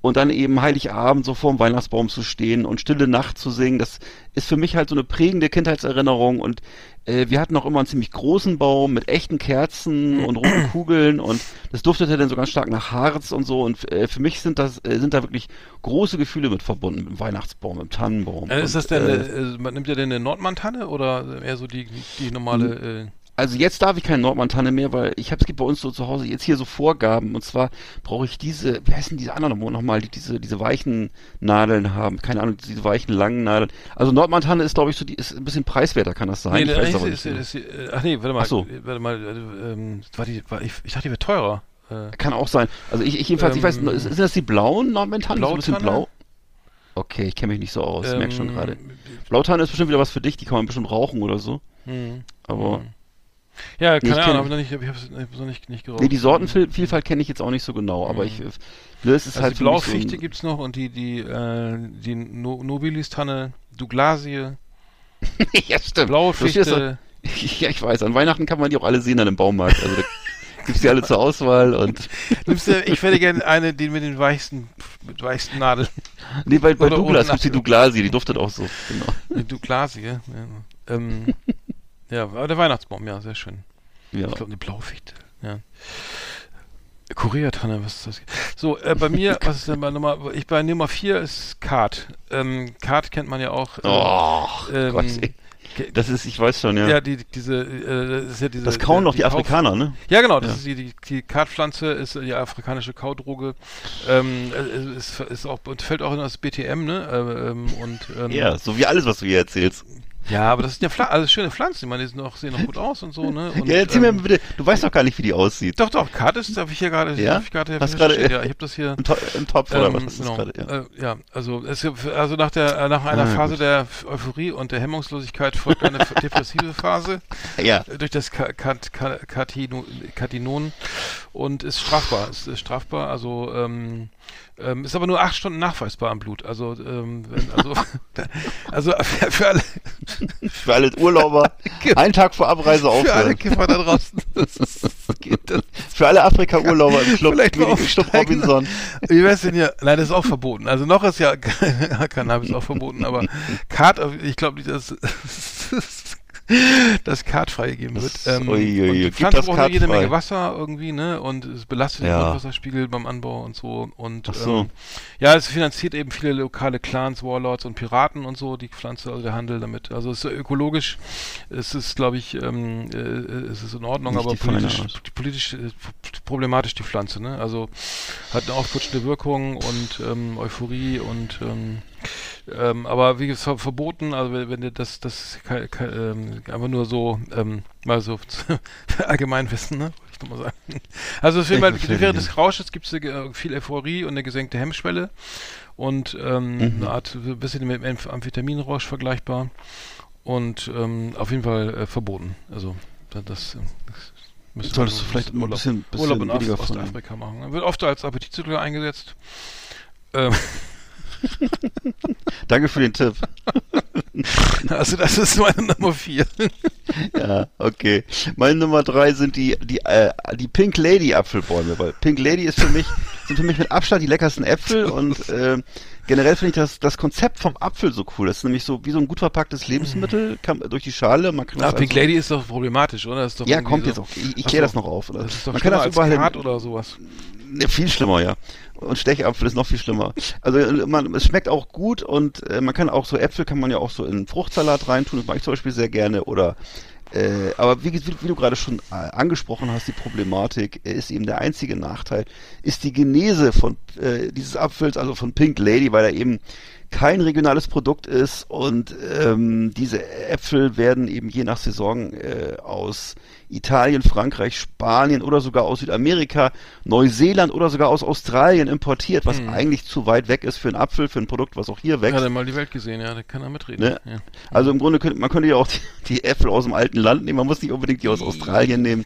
Und dann eben Heiligabend so vorm Weihnachtsbaum zu stehen und Stille Nacht zu singen, das ist für mich halt so eine prägende Kindheitserinnerung. Und äh, wir hatten auch immer einen ziemlich großen Baum mit echten Kerzen und roten Kugeln und das duftete dann so ganz stark nach Harz und so. Und äh, für mich sind das äh, sind da wirklich große Gefühle mit verbunden, mit dem Weihnachtsbaum, mit dem Tannenbaum. Äh, ist und, das denn, äh, äh, man nimmt ja denn eine Nordmann-Tanne oder eher so die, die normale, Also jetzt darf ich keine Nordmantanne mehr, weil ich habe es gibt bei uns so zu Hause jetzt hier so Vorgaben und zwar brauche ich diese, wie heißen diese anderen nochmal, die diese diese weichen Nadeln haben, keine Ahnung, diese weichen langen Nadeln. Also Nordmantanne ist glaube ich so die ist ein bisschen preiswerter, kann das sein? Nee, ich weiß ist, aber ist, nicht. ist, ist, ach nee, warte mal, Ach so. warte mal, äh, ähm, war die, war, ich, ich dachte, die wäre teurer. Äh, Kann auch sein. Also ich, ich jedenfalls, ich weiß, Ähm, sind das die blauen Nordmantannen? So ein bisschen blau? Okay, ich kenne mich nicht so aus, merk schon ähm, gerade. Blautanne ist bestimmt wieder was für dich, die kann man bestimmt rauchen oder so. hm. Aber Hm. Ja, Nee, keine kenn- Ahnung, habe ich ich hab's, ich hab's noch nicht, nicht geraucht. nee, die Sortenvielfalt kenne ich jetzt auch nicht so genau, aber ich, ne, es ist Also halt die mich so Blaufichte gibt's noch und die, die, äh, die no Nobilis-Tanne, Douglasie, ja, stimmt. blaue Fichte. ja, ich weiß, an Weihnachten kann man die auch alle sehen dann im Baumarkt. Also da gibt's die alle zur Auswahl und Nimmst du, ich hätte gerne eine, die mit den weichsten, mit weichsten Nadeln. nee, bei, bei Oder Douglas gibt's die. Douglasie, die duftet auch so. Genau. Die Douglasie, ja. Ähm, ja, aber der Weihnachtsbaum, ja, sehr schön. Ja. Ich glaube, eine Blaufichte, ja. Koreatanne, was ist das? So, äh, bei mir, was ist denn bei Nummer, ich bei Nummer 4 ist Kart. Ähm, Kart kennt man ja auch. äh, Oh, ähm, Gott. Das ist, ich weiß schon, ja. ja, die, diese, äh, das ist ja diese. das kauen doch die, Kauf- Afrikaner, ne? Ja, genau, das Ja. ist die, die, die Kartpflanze, ist die afrikanische Kaudroge. Ähm, äh, ist, ist auch, und fällt auch in das BTM, ne? Äh, ähm, und, ähm, Ja, so wie alles, was du hier erzählst. Ja, aber das sind ja Pfla also schöne Pflanzen, ich meine, die sind auch, sehen auch gut aus und so, ne? Und, ja, erzähl ähm, mir bitte, du weißt doch gar nicht, wie die aussieht. Doch, doch, Kart ist, habe ich hier gerade, Ja? ich gerade, Hast gerade- steht, ja, ich habe das hier. Im, To im Topf oder Ähm, was ist das genau. gerade? Ja. Äh, ja, also es, also nach der äh, nach einer Ah, Phase gut. der Euphorie und der Hemmungslosigkeit folgt eine depressive Phase ja. durch das Ka Kat Ka Katino Katinon und ist strafbar. Ist, ist strafbar, also ähm, ähm, ist aber nur acht Stunden nachweisbar am Blut. Also ähm, also also für, für alle Für alle Urlauber, einen Tag vor Abreise für alle. Kiffer da draußen. Das ist, das geht das. Für alle Afrika-Urlauber im Club, Vielleicht mal Club. Robinson. Wie wär's denn hier? Nein, das ist auch verboten. Also noch ist ja Cannabis auch verboten, aber Kart, ich glaube nicht, dass das Kart freigegeben wird. Das- Ähm, uiuiui, und die gibt Pflanze das braucht nur Kart jede frei? Menge Wasser irgendwie, ne? Und es belastet Ja. den Grundwasserspiegel beim Anbau und so. Und so. ähm, ja, es finanziert eben viele lokale Clans, Warlords und Piraten und so, die Pflanze, also der Handel damit. Also es ist ökologisch, es ist, glaube ich, ähm, äh, es ist in Ordnung, Nicht aber politisch, politisch äh, problematisch die Pflanze, ne? Also hat eine aufputschende Wirkung und ähm, Euphorie und ähm, ähm, aber wie gesagt, ver verboten, also wenn, wenn das, das ke- ke- ähm, einfach nur so, ähm, mal so Allgemeinwissen, ne? Ich nochmal sagen. Also es mal, während des Rausches gibt es äh, viel Euphorie und eine gesenkte Hemmschwelle und ähm, Mhm. eine Art, ein bisschen mit dem Amph- Amphetaminrausch vergleichbar und ähm, auf jeden Fall äh, verboten. Also da- das, äh, das müsste Solltest du vielleicht ein Urlaub, bisschen, bisschen Urlaub in. Ostafrika machen. Wird oft als Appetitzügler eingesetzt. Ähm, Danke für den Tipp. also das ist meine Nummer vier. Ja, okay. Meine Nummer drei sind die, die, äh, die Pink Lady Apfelbäume, weil Pink Lady ist für mich, sind für mich mit Abstand die leckersten Äpfel und äh, generell finde ich das, das Konzept vom Apfel so cool. Das ist nämlich so wie so ein gut verpacktes Lebensmittel, kann, durch die Schale, man kann Ah, das Pink also- Lady ist doch problematisch, oder? Doch Ja, kommt so, jetzt auch. Ich, ich kläre das noch auf. Oder? Das ist doch man kann das als überall Skat hin, oder sowas. Ne, viel schlimmer, ja. Und Stechapfel ist noch viel schlimmer. Also äh, man, es schmeckt auch gut und äh, man kann auch so Äpfel kann man ja auch so in Fruchtsalat reintun. Das mache ich zum Beispiel sehr gerne. Oder äh, aber wie, wie, wie du gerade schon äh, angesprochen hast, die Problematik äh, ist eben der einzige Nachteil, ist die Genese von äh, dieses Apfels, also von Pink Lady, weil er eben kein regionales Produkt ist und ähm, diese Äpfel werden eben je nach Saison äh, aus Italien, Frankreich, Spanien oder sogar aus Südamerika, Neuseeland oder sogar aus Australien importiert, was Hm. eigentlich zu weit weg ist für einen Apfel, für ein Produkt, was auch hier wächst. Hat er mal die Welt gesehen, ja, da kann er mitreden. Ne? Ja. Also im Grunde könnte man könnte ja auch die, die Äpfel aus dem alten Land nehmen, man muss nicht unbedingt die aus Australien nehmen,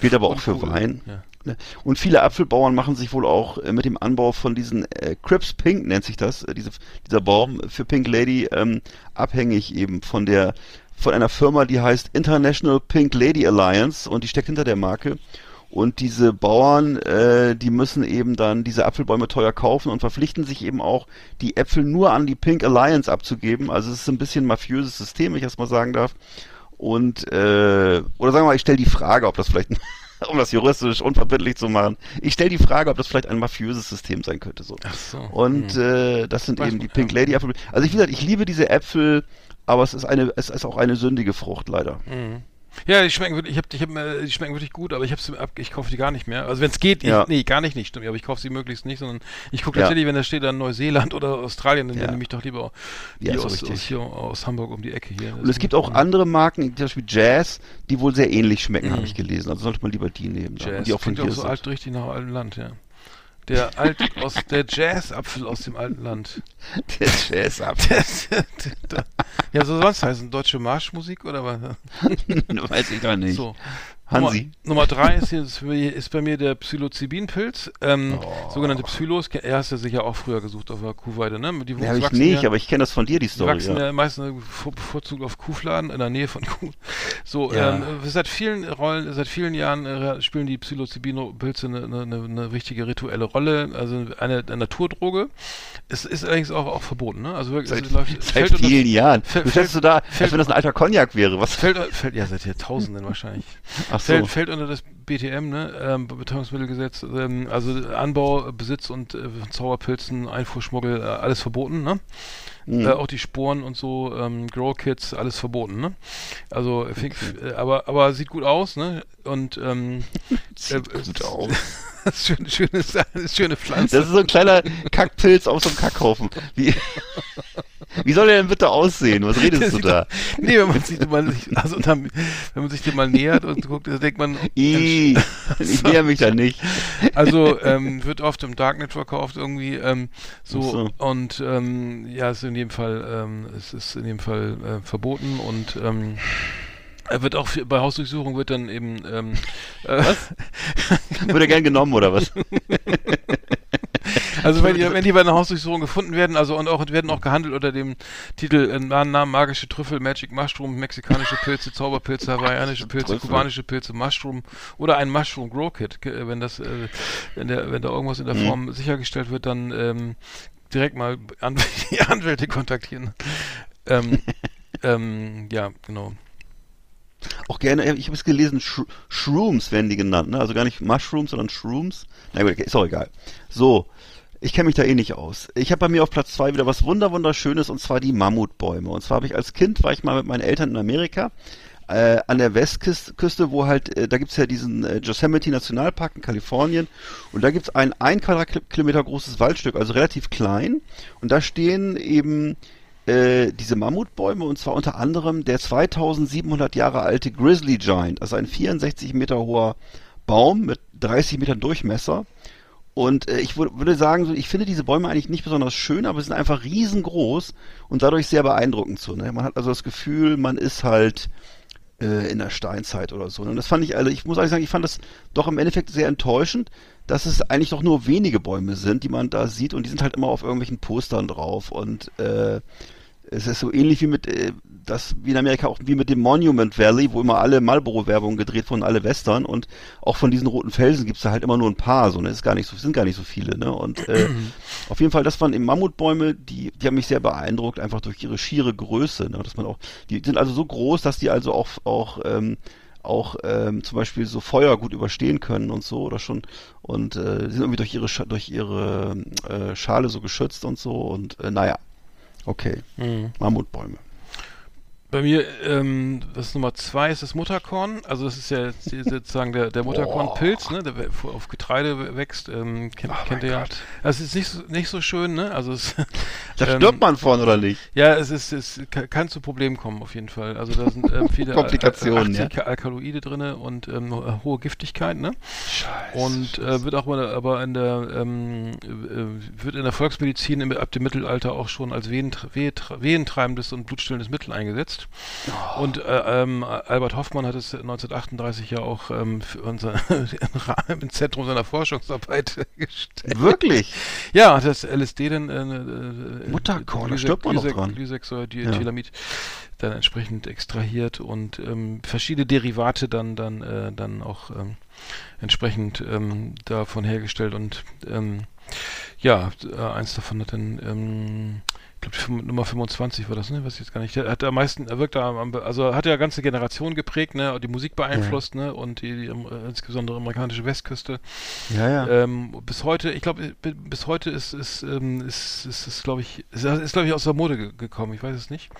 gilt aber auch für. Wein. Ja. Ne? Und viele Apfelbauern machen sich wohl auch äh, mit dem Anbau von diesen äh, Crips Pink nennt sich das, äh, diese, dieser Baum für Pink Lady ähm, abhängig eben von der von einer Firma, die heißt International Pink Lady Alliance und die steckt hinter der Marke. Und diese Bauern, äh, die müssen eben dann diese Apfelbäume teuer kaufen und verpflichten sich eben auch, die Äpfel nur an die Pink Alliance abzugeben. Also es ist ein bisschen ein mafiöses System, wenn ich das mal sagen darf. Und äh, oder sagen wir mal, ich stelle die Frage, ob das vielleicht, um das juristisch unverbindlich zu machen, ich stelle die Frage, ob das vielleicht ein mafiöses System sein könnte. So. Ach so. Und hm. äh, das sind Weiß eben die Pink ja. Lady Äpfel. Also ich, wie gesagt, ich liebe diese Äpfel, aber es ist eine, es ist auch eine sündige Frucht leider. Mhm. Ja, die schmecken wirklich, ich hab, ich hab, äh, die schmecken wirklich gut, aber ich hab's, ab, ich kaufe die gar nicht mehr. Also wenn es geht, ich, Ja. nee, gar nicht nicht, stimmt, aber ich kaufe sie möglichst nicht, sondern ich gucke Ja. tatsächlich, wenn da steht dann Neuseeland oder Australien, dann Ja. nehme ich doch lieber die Ja, aus, aus, hier, aus Hamburg um die Ecke hier. Und es gibt auch andere Marken, zum Beispiel Jazz, die wohl sehr ähnlich schmecken, Mhm. habe ich gelesen. Also sollte man lieber die nehmen. Jazz. Die auch von hier auch so sind. alt, richtig nach altem Land, ja. Der alt aus der Jazzapfel aus dem alten Land. Der Jazz ab. Das, ja, so sonst heißen deutsche Marschmusik oder was? Weiß ich doch nicht. So. Hansi. Nummer, Nummer drei ist, hier, ist, bei mir- der Psilocybinpilz. Ähm, Oh. Sogenannte Psylos. Er hast ja sicher auch früher gesucht auf der Kuhweide, ne? Die Ja, ich nicht, ja, aber ich kenne das von dir, die die Story. wachsen Ja. ja meistens vor- bevorzugt auf Kuhfladen in der Nähe von Kuh. So, Ja. ähm, seit vielen Rollen, seit vielen Jahren äh, spielen die Psilocybin-Pilze eine, eine, eine, wichtige rituelle Rolle. Also eine, eine Naturdroge. Es ist allerdings auch, auch verboten, ne? Also wirklich, Seit, also läuft- seit fällt vielen Jahren. fällt- du stellst du da, als fällt- wenn das ein alter Cognac wäre. Was? Fällt, fällt, ja, seit Jahrtausenden wahrscheinlich. Ach so. Fällt, fällt unter das BTM, ne? Ähm, Betäubungsmittelgesetz. Ähm, also Anbau, Besitz und äh, Zauberpilzen, Einfuhrschmuggel, äh, alles verboten, ne? Mhm. Äh, auch die Sporen und so, ähm, Grow Kits, alles verboten, ne? Also, fing- äh, aber, aber sieht gut aus, ne? Und ähm, Sieht äh, gut aus. schöne, schöne, schöne Pflanze. Das ist so ein kleiner Kackpilz auf so einem Kackhaufen. Wie, wie soll der denn bitte aussehen? Was redest du da? doch- Nee, wenn man sich, sich, also dann, wenn man sich dem mal nähert und guckt, dann denkt man, I, ich näher mich da nicht. Also ähm, wird oft im Darknet verkauft irgendwie ähm, so, so. und ähm, ja, es ist in jedem Fall, ähm, es ist in jedem Fall äh, verboten und ähm, er wird auch für, bei Hausdurchsuchung wird dann eben ähm, was? Würde gern genommen, oder was? also wenn die, wenn die bei einer Hausdurchsuchung gefunden werden, also und auch werden auch gehandelt unter dem Titel äh, Namen magische Trüffel, Magic Mushroom, mexikanische Pilze, Zauberpilze, hawaiianische Pilze, Trüffel. kubanische Pilze, Mushroom oder ein Mushroom Grow Kit. Ge- Wenn das, äh, wenn der, wenn da irgendwas in der Mhm. Form sichergestellt wird, dann ähm, direkt mal an, die Anwälte kontaktieren. Ähm, ähm, ja, genau. Auch gerne, ich habe es gelesen, Sh Shrooms werden die genannt, ne? Also gar nicht Mushrooms, sondern Shrooms. Na gut, okay, ist auch egal. So, ich kenne mich da eh nicht aus. Ich habe bei mir auf Platz zwei wieder was wunder wunderschönes und zwar die Mammutbäume. Und zwar habe ich als Kind war ich mal mit meinen Eltern in Amerika äh, an der Westküste, Küste, wo halt, äh, da gibt's ja diesen äh, Yosemite Nationalpark in Kalifornien und da gibt's ein ein Quadratkilometer großes Waldstück, also relativ klein und da stehen eben äh, diese Mammutbäume und zwar unter anderem der 2700 Jahre alte Grizzly Giant, also ein 64 Meter hoher Baum mit 30 Metern Durchmesser. Und äh, ich wür- würde sagen, so, ich finde diese Bäume eigentlich nicht besonders schön, aber sie sind einfach riesengroß und dadurch sehr beeindruckend so. Ne? Man hat also das Gefühl, man ist halt äh, in der Steinzeit oder so. Und das fand ich, also ich muss ehrlich sagen, ich fand das doch im Endeffekt sehr enttäuschend, dass es eigentlich doch nur wenige Bäume sind, die man da sieht und die sind halt immer auf irgendwelchen Postern drauf und äh, es ist so ähnlich wie mit äh, das wie in Amerika auch wie mit dem Monument Valley, wo immer alle Marlboro-Werbungen gedreht wurden, alle Western. Und auch von diesen roten Felsen gibt's da halt immer nur ein paar, so ne, ist gar nicht so sind gar nicht so viele, ne? Und äh, auf jeden Fall, das waren eben Mammutbäume, die die haben mich sehr beeindruckt, einfach durch ihre schiere Größe, ne, dass man auch die sind also so groß, dass die also auch auch ähm, auch ähm, zum Beispiel so Feuer gut überstehen können und so oder schon. Und äh, sind irgendwie durch ihre durch ihre äh, Schale so geschützt und so. Und äh, naja okay Mhm. Mammutbäume Bei mir, ähm, das Nummer zwei ist das Mutterkorn. Also das ist ja jetzt die- sozusagen der, der Mutterkornpilz, ne, der auf Getreide wächst. Ähm, kennt, Oh kennt ihr ja. Das ist nicht so, nicht so schön, ne? Also es, Da ähm, stirbt man von, oder nicht? Ja, es ist, es ka- kann zu Problemen kommen auf jeden Fall. Also da sind ähm, viele Komplikationen, 80 Alkaloide drinne und ähm, ho- hohe Giftigkeit, ne? Und äh, wird auch mal, aber in der ähm, äh, wird in der Volksmedizin im, ab dem Mittelalter auch schon als wehentreibendes und blutstillendes Mittel eingesetzt. Und äh, ähm, Albert Hoffmann hat es 1938 ja auch ähm, für unser, im Zentrum seiner Forschungsarbeit gestellt. Wirklich? Ja, das LSD dann äh, äh, Mutterkorn, da stirbt man noch Glyse- dran. Glysex-Diethylamid dann entsprechend extrahiert und ähm, verschiedene Derivate dann dann äh, dann auch ähm, entsprechend ähm, davon hergestellt und ähm, ja, äh, eins davon hat dann ähm, glaube Nummer 25 war das, ne? Weiß ich jetzt gar nicht. Der hat am meisten, er wirkt da am, also hat ja ganze Generation geprägt, ne? Die Musik beeinflusst, ne? Und die, die ähm, insbesondere amerikanische Westküste. Ja, ja. Ähm, bis heute, ich glaube, bi- bis heute ist ist ähm, ist ist, ist glaube ich ist, ist glaube ich aus der Mode ge gekommen. Ich weiß es nicht.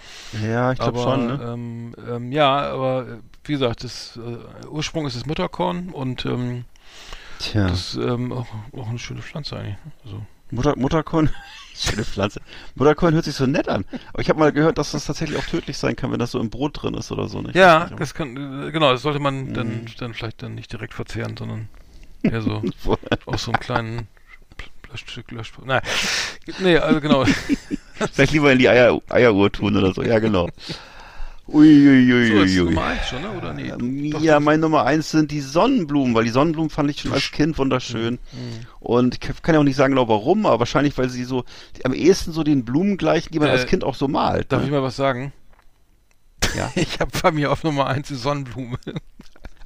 ja, ich glaube schon, ne? ähm, ähm, ja, aber äh, wie gesagt, das äh, Ursprung ist das Mutterkorn und ähm, das ist auch, auch eine schöne Pflanze eigentlich. ne? Also, Mutter, Mutterkorn, schöne Pflanze. Mutterkorn hört sich so nett an. Aber ich habe mal gehört, dass das tatsächlich auch tödlich sein kann, wenn das so im Brot drin ist oder so. Ne? Ich ja, nicht, das kann äh, genau, das sollte man Mhm. dann dann vielleicht dann nicht direkt verzehren, sondern eher so aus so einem kleinen Löschstück, Löschstück. Nein, nee, also genau. Vielleicht lieber in die Eier, Eieruhr tun oder so. Ja, genau. Uiuiuiui. So, ist Nummer eins schon, ne? Oder nee? Ähm, Doch, ja, mein Nummer eins sind die Sonnenblumen, weil die Sonnenblumen fand ich schon als Kind wunderschön. Und ich kann ja auch nicht sagen genau warum, aber wahrscheinlich, weil sie so die, am ehesten so den Blumen gleichen, die man Äh, als Kind auch so malt. Darf ne? ich mal was sagen? Ja. Ich habe bei mir auf Nummer 1 die Sonnenblume.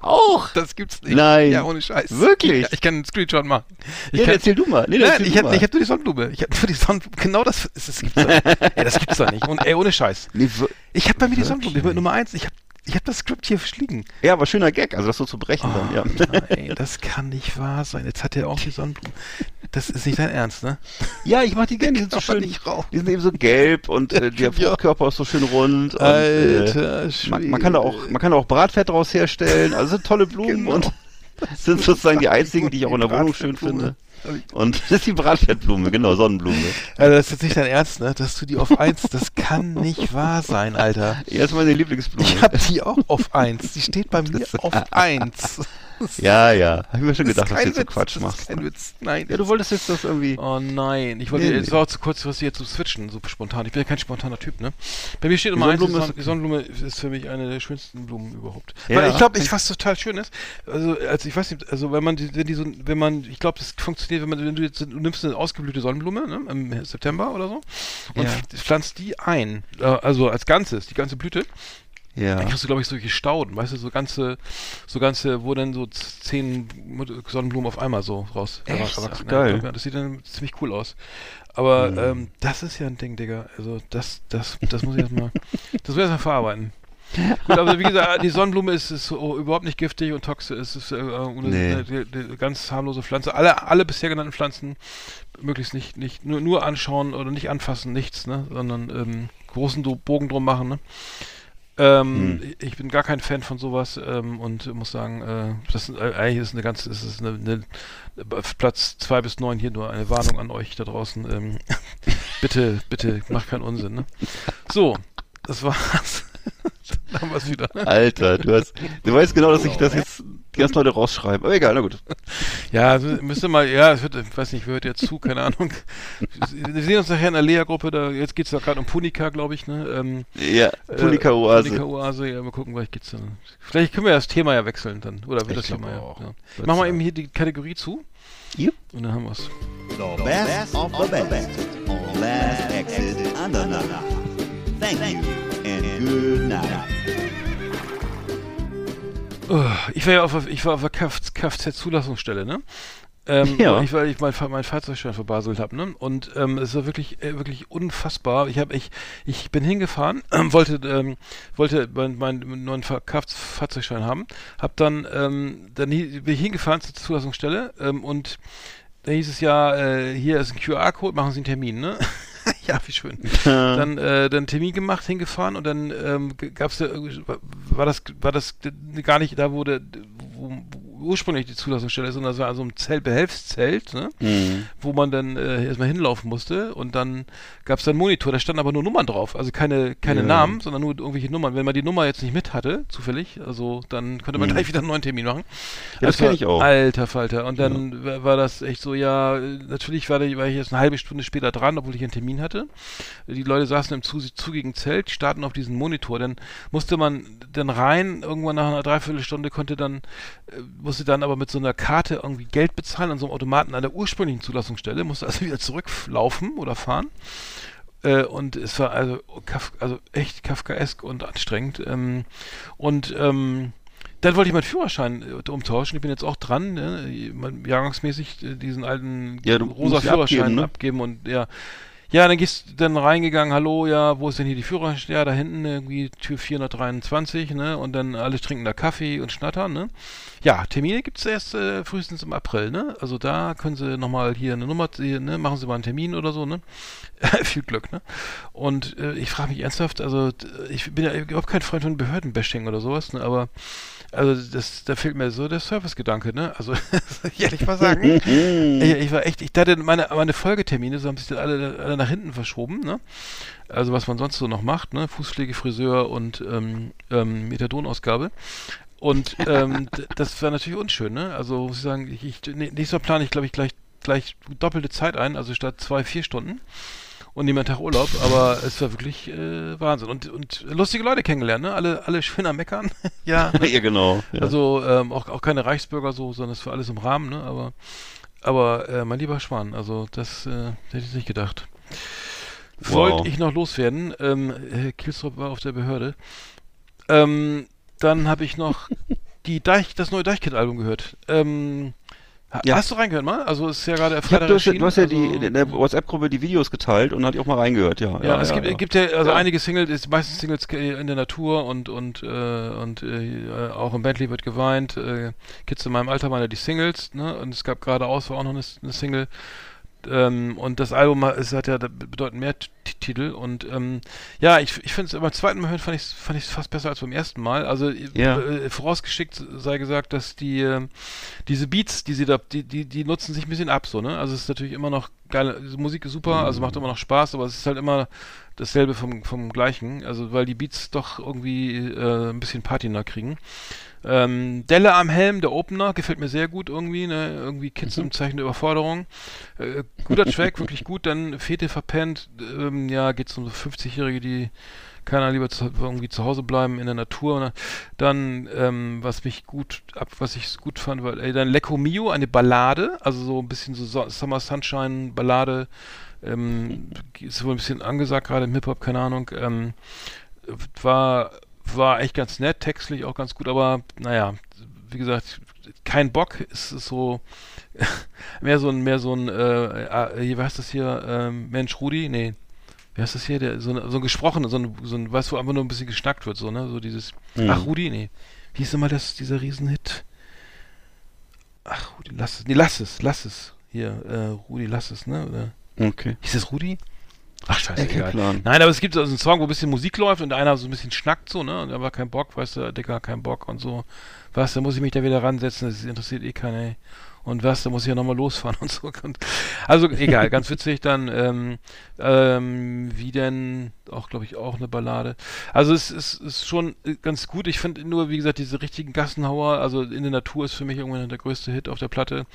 Auch! Das gibt's nicht. Nein. Ja, ohne Scheiß. Wirklich? Ja, ich kann einen Screenshot machen. Ich Ja, kann, erzähl du mal. Nee, Nein, ich habe hab nur die Sonnenblume. Ich habe nur die Sonnenblume. Genau das, das gibt's doch nicht. ey, das gibt's doch nicht. Und, ey, ohne Scheiß. Nee, Ich habe bei mir die? Sonnenblume. Ich bin Nummer 1. Ich habe ich hab das Skript hier liegen. ja, aber schöner Gag, also das so zu brechen dann, ja. Nein, das kann nicht wahr sein. Jetzt hat er auch die Sonnenblume. Das ist nicht dein Ernst, ne? Ja, ich mach die gerne, die sind so schön. Die sind eben so gelb und äh, der. Fruchtkörper ist so schön rund. Und, äh, man, man kann da auch, man kann da auch Bratfett draus herstellen. Also sind tolle Blumen Genau. und sind sozusagen die einzigen, die ich auch in der Wohnung schön finde. Und das ist die Bratfettblume, genau, Sonnenblume. Also das ist jetzt nicht dein Ernst, ne? Dass du die auf 1, das kann nicht wahr sein, Alter. Ja, ist meine Lieblingsblume. Ich hab die auch auf 1. Die steht bei mir auf 1. ja, ja. Hab ich mir schon gedacht, dass du jetzt so Quatsch machst. kein Witz. Nein. Ja, du wolltest jetzt das irgendwie. Oh nein, ich wollte, Nee, es war auch zu kurz, was hier zu switchen, so spontan. Ich bin ja kein spontaner Typ, ne? Bei mir steht immer eins, die, Sonnenblume Sonn ist- die Sonnenblume ist für mich eine der schönsten Blumen überhaupt. Ja. Weil ich glaube, ich was total schön ist, also, also ich weiß nicht, also wenn man die, wenn die so, wenn man, ich glaube, das funktioniert, wenn man, wenn du jetzt, du nimmst eine ausgeblühte Sonnenblume, ne, im September oder so, und Ja. pflanzt die ein, äh, also als Ganzes, die ganze Blüte, Ja. dann kriegst du, glaube ich, solche Stauden, weißt du, so ganze, so ganze, wo dann so zehn Sonnenblumen auf einmal so raus Echt? erwachsen. Ach, geil. Ja, das sieht dann ziemlich cool aus. Aber ähm, das ist ja ein Ding, Digga. Also das, das, das muss ich erstmal, das muss ich erstmal verarbeiten. Gut, aber wie gesagt, die Sonnenblume ist, ist so überhaupt nicht giftig und toxisch. Es ist äh, eine, Nee. eine, eine, ganz harmlose Pflanze. Alle, alle bisher genannten Pflanzen möglichst nicht, nicht nur, nur anschauen oder nicht anfassen, nichts, ne? Sondern ähm, großen Bogen drum machen, ne? Ähm, Hm. Ich bin gar kein Fan von sowas ähm, und muss sagen, äh, das ist, äh, eigentlich ist eine ganz, ist es eine, eine, Platz zwei bis neun hier nur eine Warnung an euch da draußen. Ähm, bitte, bitte, macht keinen Unsinn. Ne? So, das war's. Dann haben wir es wieder. Alter, du hast, du weißt genau, dass ich das jetzt die ganzen Leute rausschreibe. Aber egal, na gut. Ja, müsste mal, ja, es wird, ich weiß nicht, wer hört jetzt zu, keine Ahnung. Wir sehen uns nachher in der Lea-Gruppe, da, jetzt geht's ja gerade um Punika, glaube ich, ne? Ähm, Ja, äh, Punika-Oase. Punika-Oase, ja, mal gucken, gleich geht's dann. Vielleicht können wir das Thema ja wechseln dann, oder wird Ich das Thema ja. auch. ja. Wird's Mach mal eben hier die Kategorie zu Yep. und dann haben wir's. The best of the best on Last Exit Andernach. Thank you good night. Oh, ich war ja auf, ich war auf der Kfz Kfz-Zulassungsstelle, ne? Ähm, Ja. weil ich, weil ich mein, mein Fahrzeugschein verbaselt habe, ne? Und ähm, es war wirklich, äh, wirklich unfassbar. Ich habe, ich, ich bin hingefahren, wollte, ähm, wollte meinen mein neuen Fa- Kfz-Fahrzeugschein haben, hab dann, ähm, dann bin ich hingefahren zur Zulassungsstelle ähm, und da hieß es ja, äh, hier ist ein QR-Code, machen Sie einen Termin, ne? ja, wie schön. dann äh, dann Termin gemacht, hingefahren und dann ähm, gab es da irgendwie- war das war das gar nicht da, wo der wo, wo ursprünglich die Zulassungsstelle ist, sondern das war so ein Zelt, Behelfszelt, ne? Mhm. wo man dann äh, erstmal hinlaufen musste und dann gab es dann einen Monitor, da standen aber nur Nummern drauf, also keine, keine Ja. Namen, sondern nur irgendwelche Nummern. Wenn man die Nummer jetzt nicht mit hatte, zufällig, also dann könnte man gleich wieder einen neuen Termin machen. Mhm. Ja, das kenn war ich auch. Alter Falter. Und dann war- war das echt so, ja, natürlich war, war ich jetzt eine halbe Stunde später dran, obwohl ich einen Termin hatte. Die Leute saßen im zu, zugigen Zelt, starten auf diesen Monitor, dann musste man dann rein, irgendwann nach einer Dreiviertelstunde konnte dann, äh, musste dann aber mit so einer Karte irgendwie Geld bezahlen an so einem Automaten an der ursprünglichen Zulassungsstelle, musste also wieder zurücklaufen oder fahren. Äh, und es war also, Kaf also echt Kafkaesk und anstrengend. Ähm, und ähm, dann wollte ich meinen Führerschein äh, umtauschen. Ich bin jetzt auch dran, ne, jahrgangsmäßig äh, diesen alten Ja, rosa Führerschein abgeben, abgeben, ne? und ja. Ja, dann gehst du dann reingegangen, hallo, ja, wo ist denn hier die Führerschein? Ja, da hinten irgendwie Tür 423, ne? Und dann alle trinken da Kaffee und schnattern, ne? Ja, Termine gibt's erst äh, frühestens im April, ne? Also da können Sie nochmal hier eine Nummer, hier, ne? Machen Sie mal einen Termin oder so, ne? Viel Glück, ne? Und äh, ich frage mich ernsthaft, also ich bin ja überhaupt kein Freund von Behördenbashing oder sowas, ne? Aber also das, da fehlt mir so der Servicegedanke, ne? Also soll ich ehrlich mal sagen. ich, ich war echt, ich dachte, meine, meine Folgetermine, so haben sich dann alle, alle nach hinten verschoben, ne? Also was man sonst so noch macht, ne? Fußpflege, Friseur und ähm, ähm, Methadonausgabe. Und ähm, das war natürlich unschön, ne? Also muss ich sagen, ich, ich nächstes Mal plane ich, glaube ich, gleich, gleich doppelte Zeit ein, also statt zwei, vier Stunden und nehme einen Tag Urlaub, aber es war wirklich äh, Wahnsinn. Und, und lustige Leute kennengelernt, ne? Alle, alle schön am Meckern. ja. ja, genau. Ja. Also ähm, auch, auch keine Reichsbürger so, sondern es war alles im Rahmen, ne? Aber, aber äh, mein lieber Schwan, also das äh, hätte ich nicht gedacht. Wow. Wollte ich noch loswerden. Ähm, Herr Kielstrop war auf der Behörde. Ähm, dann habe ich noch die Deich, das neue Deichkind-Album gehört. Ähm, Ja. Hast du reingehört mal? Also es ist ja gerade Ich hab, Freitag du, hast, ja- erschienen, du hast ja also, die, in der WhatsApp-Gruppe die Videos geteilt und ich auch mal reingehört, ja. Ja, es gibt, gibt ja also Ja. einige Singles, ist meistens Singles in der Natur und und äh, und äh, auch im Bentley wird geweint. Äh, Kids in meinem Alter waren ja die Singles, ne? Und es gab geradeaus war auch noch eine, eine Single. Ähm, und das Album hat- es hat ja bedeutend mehr T Titel und ähm, ja, ich, ich finde es beim zweiten Mal hören fand ich fand ich fast besser als beim ersten Mal. Also Ja. äh, vorausgeschickt sei gesagt, dass die ähm, diese Beats, die sie da, die, die, die nutzen sich ein bisschen ab, so, ne? Also es ist natürlich immer noch geile, die Musik ist super, also macht immer noch Spaß, aber es ist halt immer dasselbe vom, vom gleichen, also weil die Beats doch irgendwie äh, ein bisschen Patina kriegen. Ähm, Delle am Helm, der Opener, gefällt mir sehr gut irgendwie, ne? Irgendwie Kids Mhm. im Zeichen der Überforderung. Äh, guter Track, wirklich gut. Dann Fete verpennt, ähm, ja, geht's um so 50-Jährige, die keiner lieber zu, irgendwie zu Hause bleiben in der Natur. Ne? Dann, ähm, was mich gut, ab, was ich gut fand, war, äh, dann Lecco Mio, eine Ballade, also so ein bisschen so Summer Sunshine Ballade, ähm, ist wohl ein bisschen angesagt gerade im Hip-Hop, keine Ahnung, ähm, war, war echt ganz nett, textlich auch ganz gut, aber naja, wie gesagt, kein Bock, es ist so, mehr so ein, mehr so ein, äh, äh, wie heißt das hier, ähm, Mensch Rudi, nee, wie heißt das hier, der, so, ein- so ein gesprochener, so ein, so ein, weißt du, wo einfach nur ein bisschen geschnackt wird, so, ne, so dieses, Mhm. ach Rudi, nee, wie hieß immer das, dieser Riesenhit? Ach, Rudi, lass es, nee, lass es, lass es, hier, äh, Rudi, lass es, ne, oder, Okay. hieß es Rudi? Ach, scheiße, Ja, kein egal. Plan. Nein, aber es gibt so einen Song, wo ein bisschen Musik läuft und einer so ein bisschen schnackt so, ne? Und da war kein Bock, weißt du, Dicker, kein Bock und so. Was, da muss ich mich da wieder ransetzen, das interessiert eh keiner, ey. Und was, da muss ich ja nochmal losfahren und so. Und, also egal, ganz witzig dann, ähm, ähm, wie denn, auch glaube ich auch eine Ballade. Also es ist, ist schon äh, ganz gut. Ich finde nur, wie gesagt, diese richtigen Gassenhauer, also in der Natur ist für mich irgendwann der größte Hit auf der Platte.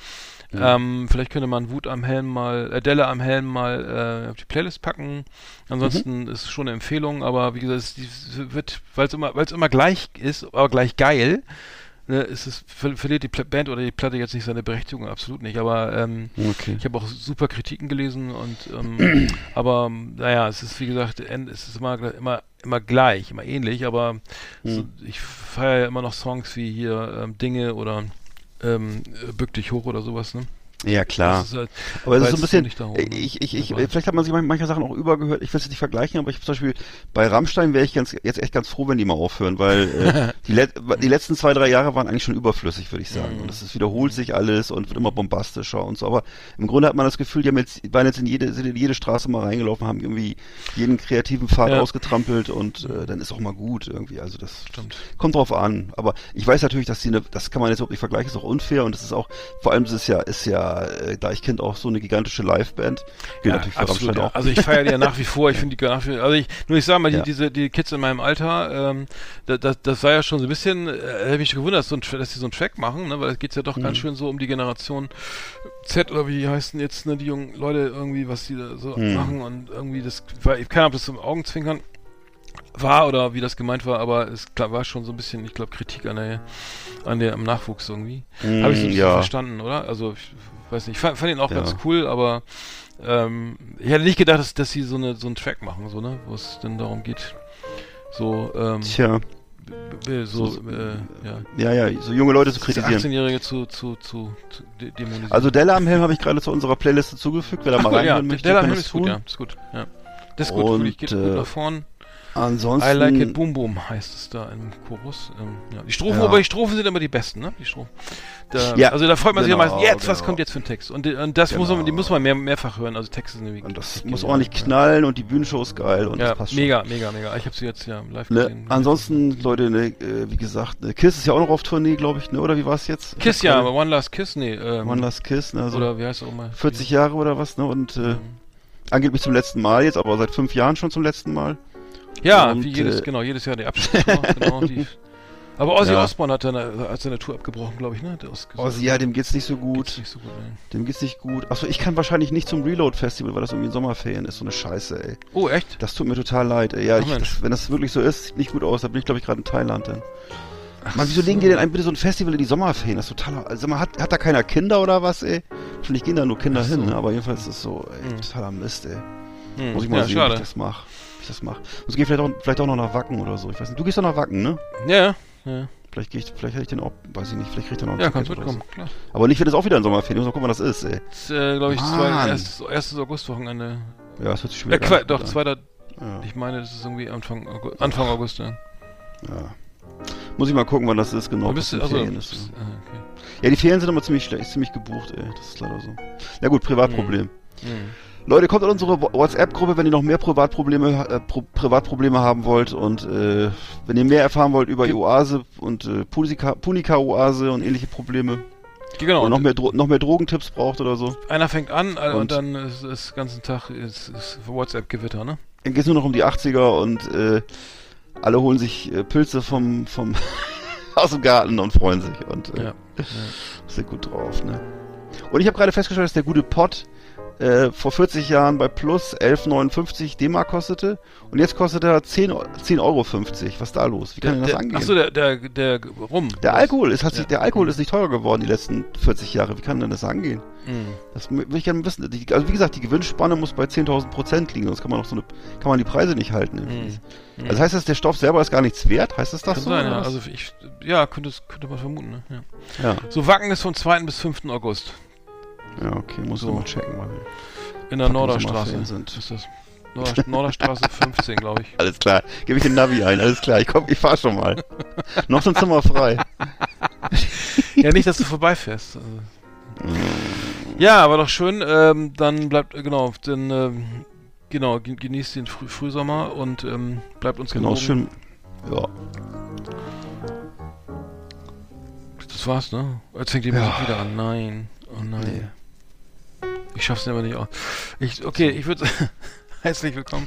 Ähm, vielleicht könnte man Wut am Helm mal, äh, Delle am Helm mal äh, auf die Playlist packen. Ansonsten ist es schon eine Empfehlung, aber wie gesagt, es wird, weil es immer, weil es immer gleich ist, aber gleich geil, ne, ist es, ver verliert die Band oder die Platte jetzt nicht seine Berechtigung, absolut nicht. Aber ähm, Okay. ich habe auch super Kritiken gelesen und ähm, aber ähm, naja, es ist wie gesagt, es ist immer immer immer gleich, immer ähnlich, aber so, ich feiere ja immer noch Songs wie hier ähm, Dinge oder ähm, äh, Bück dich hoch oder sowas, ne? Ja, klar. Halt, Aber es ist so ein bisschen, darum, ne? ich, ich, ich, Aber- vielleicht hat man sich manch- manche Sachen auch übergehört, ich will es nicht vergleichen, aber ich zum Beispiel bei Rammstein wäre ich ganz, jetzt echt ganz froh, wenn die mal aufhören, weil äh, die, Let die letzten zwei, drei Jahre waren eigentlich schon überflüssig, würde ich Mhm. sagen. Und es wiederholt sich alles und wird immer bombastischer und so. Aber im Grunde hat man das Gefühl, die haben jetzt, waren jetzt in jede, sind in jede Straße mal reingelaufen, haben irgendwie jeden kreativen Pfad Ja. ausgetrampelt und äh, dann ist auch mal gut irgendwie. Also das Stimmt. kommt drauf an. Aber ich weiß natürlich, dass die eine, das kann man jetzt überhaupt nicht vergleichen, ist auch unfair und das ist auch, vor allem ist es ja, ist ja, äh, da ich kenne auch so eine gigantische Liveband. Für absolut, ja. auch. Also ich feiere die ja nach wie vor. Ich finde die nach wie also ich nur ich sag mal, die, Ja. diese die Kids in meinem Alter, ähm, das, das, das war ja schon so ein bisschen, äh, hätte mich gewundert, dass, so ein, dass die so einen Track machen, ne, weil es geht ja doch Mhm. ganz schön so um die Generation Z oder wie die heißen jetzt, ne, die jungen Leute irgendwie, was die da so Mhm. machen und irgendwie das, ich kann Ahnung, ob das zum Augenzwinkern war oder wie das gemeint war, aber es war schon so ein bisschen, ich glaube, Kritik an der, an der, am Nachwuchs irgendwie. Mm, Habe ich so ein bisschen ja. verstanden, oder? Also, ich weiß nicht, ich fand, fand ihn auch Ja. ganz cool, aber ähm, ich hätte nicht gedacht, dass, dass sie so, eine, so einen Track machen, so, ne? Wo es denn darum geht, so, ähm, Tja, b- so, So- äh, ja, ja, ja, so junge Leute zu kritisieren. 18-Jährige zu, zu, zu, zu de dämonisieren. Also Della am Helm habe ich gerade zu unserer Playliste zugefügt, wer da mal cool, ja, reinhören möchte, der kann Helm ist gut, ja, ist gut, ja. Das ist gut, Und, wirklich, geht gut äh, nach vorn. Ansonsten, I like it, boom boom heißt es da im Chorus. Ähm, ja. Die Strophen, Ja. aber die Strophen sind immer die besten, ne? Die Strophen. Da, Ja, also da freut man sich genau, ja meistens, jetzt, was genau. kommt jetzt für ein Text? Und, die- und das muss man, die Genau. muss man mehr, mehrfach hören, also Texte sind nämlich. und das genial. muss ordentlich knallen und die Bühnenshow ist geil und Ja, das passt schon. mega, mega, mega. Ich habe sie jetzt ja live Ne? gesehen. Ansonsten, Leute, ne, äh, wie gesagt, ne, Kiss ist ja auch noch auf Tournee, glaube ich, ne? oder wie war es jetzt? Kiss ja, aber One Last Kiss, nee. Ähm, One Last Kiss, ne? Also oder wie heißt es auch mal? 40 Jahre oder was, ne? Und äh, Mhm. angeblich zum letzten Mal jetzt, aber seit fünf Jahren schon zum letzten Mal. Ja, und, wie jedes, äh, genau, jedes Jahr die Abschlusstour. genau, die, aber Ozzy Ja. Osbourne hat seine, hat seine Tour abgebrochen, glaube ich, ne? Oh, ja, dem geht's nicht so gut. Geht's nicht so gut? Dem geht's nicht gut. Achso, ich kann wahrscheinlich nicht zum Reload Festival, weil das irgendwie ein Sommerferien ist. So eine Scheiße, ey. Oh, echt? Das tut mir total leid, ey. Ja, Ach, ich, das, wenn das wirklich so ist, sieht nicht gut aus. Da bin ich, glaube ich, gerade in Thailand dann. Ach Mann, wieso so. legen die denn ein, bitte so ein Festival in die Sommerferien? Das ist total. Also, man hat, hat da keiner Kinder oder was, ey? Vielleicht gehen da nur Kinder Ach so. hin, ne? aber jedenfalls ist es so, ey, Hm. totaler Mist, ey. Hm. Muss ich mal ja, sehen, wie schade. ich das mache. Ich das mache. Und es geht vielleicht auch, vielleicht auch noch nach Wacken oder so. Ich weiß nicht. Du gehst doch nach Wacken, ne? Ja, ja. Vielleicht gehe ich, vielleicht hätte ich den auch, weiß ich nicht, vielleicht krieg ich den auch ein Ja, kannst mitkommen, klar. So. Aber nicht, wenn es auch wieder ein Sommerferien ist. Mal gucken, was das ist, ey. Das ist, äh, glaube ich, zwei, erstes, erstes Augustwochenende. Ja, das hört sich Ja, Qua- ganz doch, zweiter, Ja. ich meine, das ist irgendwie Anfang, August, Anfang August, ja. Ja. Muss ich mal gucken, wann das ist, genau. Bist du, also, Ferien bist, ist. ah, okay. Ja, die Ferien sind immer ziemlich schlecht, ziemlich gebucht, ey. Das ist leider so. Ja gut, Privatproblem. Hm. Leute, kommt in unsere WhatsApp-Gruppe, wenn ihr noch mehr Privatprobleme, äh, Pro Privatprobleme haben wollt und äh, wenn ihr mehr erfahren wollt über die Oase und äh, Punika- Punika-Oase und ähnliche Probleme Genau, und noch mehr, Dro noch mehr Drogentipps braucht oder so, einer fängt an äh, und, Und- dann ist es den ganzen Tag ist, ist WhatsApp-Gewitter, ne? dann geht's nur noch um die 80er und äh, alle holen sich äh, Pilze vom, vom aus dem Garten und freuen sich und äh, Ja. sind gut drauf, ne? Und ich habe gerade festgestellt, dass der gute Pott äh, vor 40 Jahren bei Plus 11,59 D-Mark kostete und jetzt kostet er 10 Eu- 10,50 Euro. Was ist da los? Wie kann denn das der, angehen? Achso, der, der, der Rum. der Alkohol ist, hat sich, Ja. der Alkohol ist nicht teurer geworden die letzten 40 Jahre. Wie kann denn das angehen? Hm. Das will ich gerne wissen. Also wie gesagt, die Gewinnspanne muss bei 10.000 Prozent liegen, sonst kann man noch so eine, kann man die Preise nicht halten. irgendwie. Hm. Also heißt das, der Stoff selber ist gar nichts wert? Heißt das das Kann so? sein, ja. Also ich, ja, könnte, könnte man vermuten, ne? Ja. ja. So, Wacken ist vom 2. bis 5. August. Ja, okay, muss So. ich mal checken. Mal. In der Norderstraße. Sind. Ist das? Norder, Norderstraße 15, glaube ich. Alles klar, gebe ich den Navi ein, alles klar, ich komm, ich fahr schon mal. noch ein Zimmer frei. Ja, nicht, dass du vorbeifährst. Also. Ja, aber doch schön. Ähm, dann bleibt, genau, dann, ähm, genau, ge- genießt den Früh Frühsommer und ähm, bleibt uns Genau, gewogen. schön. Ja. Das war's, ne? Jetzt fängt die Ja. Musik wieder an. Nein. Oh nein. Nee. Ich schaff's aber nicht auch. Ich, okay, ich würde herzlich willkommen.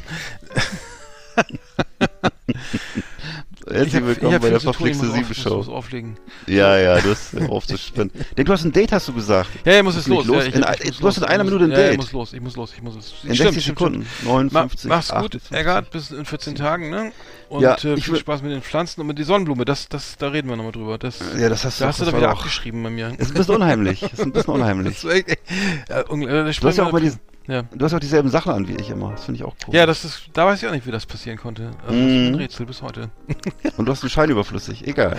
Herzlich ich hab, willkommen ich bei der zu tun, ich verflixte muss auflegen. Ja, ja, du hast aufzuspinnen. Denk, du hast ein Date, hast du gesagt. Ja, ja, muss jetzt los. los? Ja, ich, In ich, muss du hast in einer Ich Minute ein muss, ja, Date. ich muss los, ich muss los, ich muss los. In 60 Sekunden. Ma 59. mach's gut, 58. Eggert, bis in 14 Tagen, ne? Und Ja, äh, viel Spaß mit den Pflanzen und mit die Sonnenblume. Das, das, da reden wir nochmal drüber. Das, Ja, das hast du da hast du da wieder doch- abgeschrieben bei mir. Das ist ein bisschen unheimlich. Das ist ein bisschen unheimlich. Echt, äh, Du hast ja auch ja. du hast auch dieselben Sachen an wie ich immer. Das finde ich auch cool. ja, das ist, da weiß ich auch nicht, wie das passieren konnte. Also, das ist ein Mhm. Rätsel bis heute. Und du hast einen Schein überflüssig. Egal.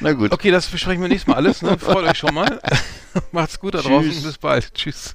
Na gut. Okay, das besprechen wir nächstes Mal alles, ne? Freut euch schon mal. Macht's gut da draußen. Bis bald. Tschüss.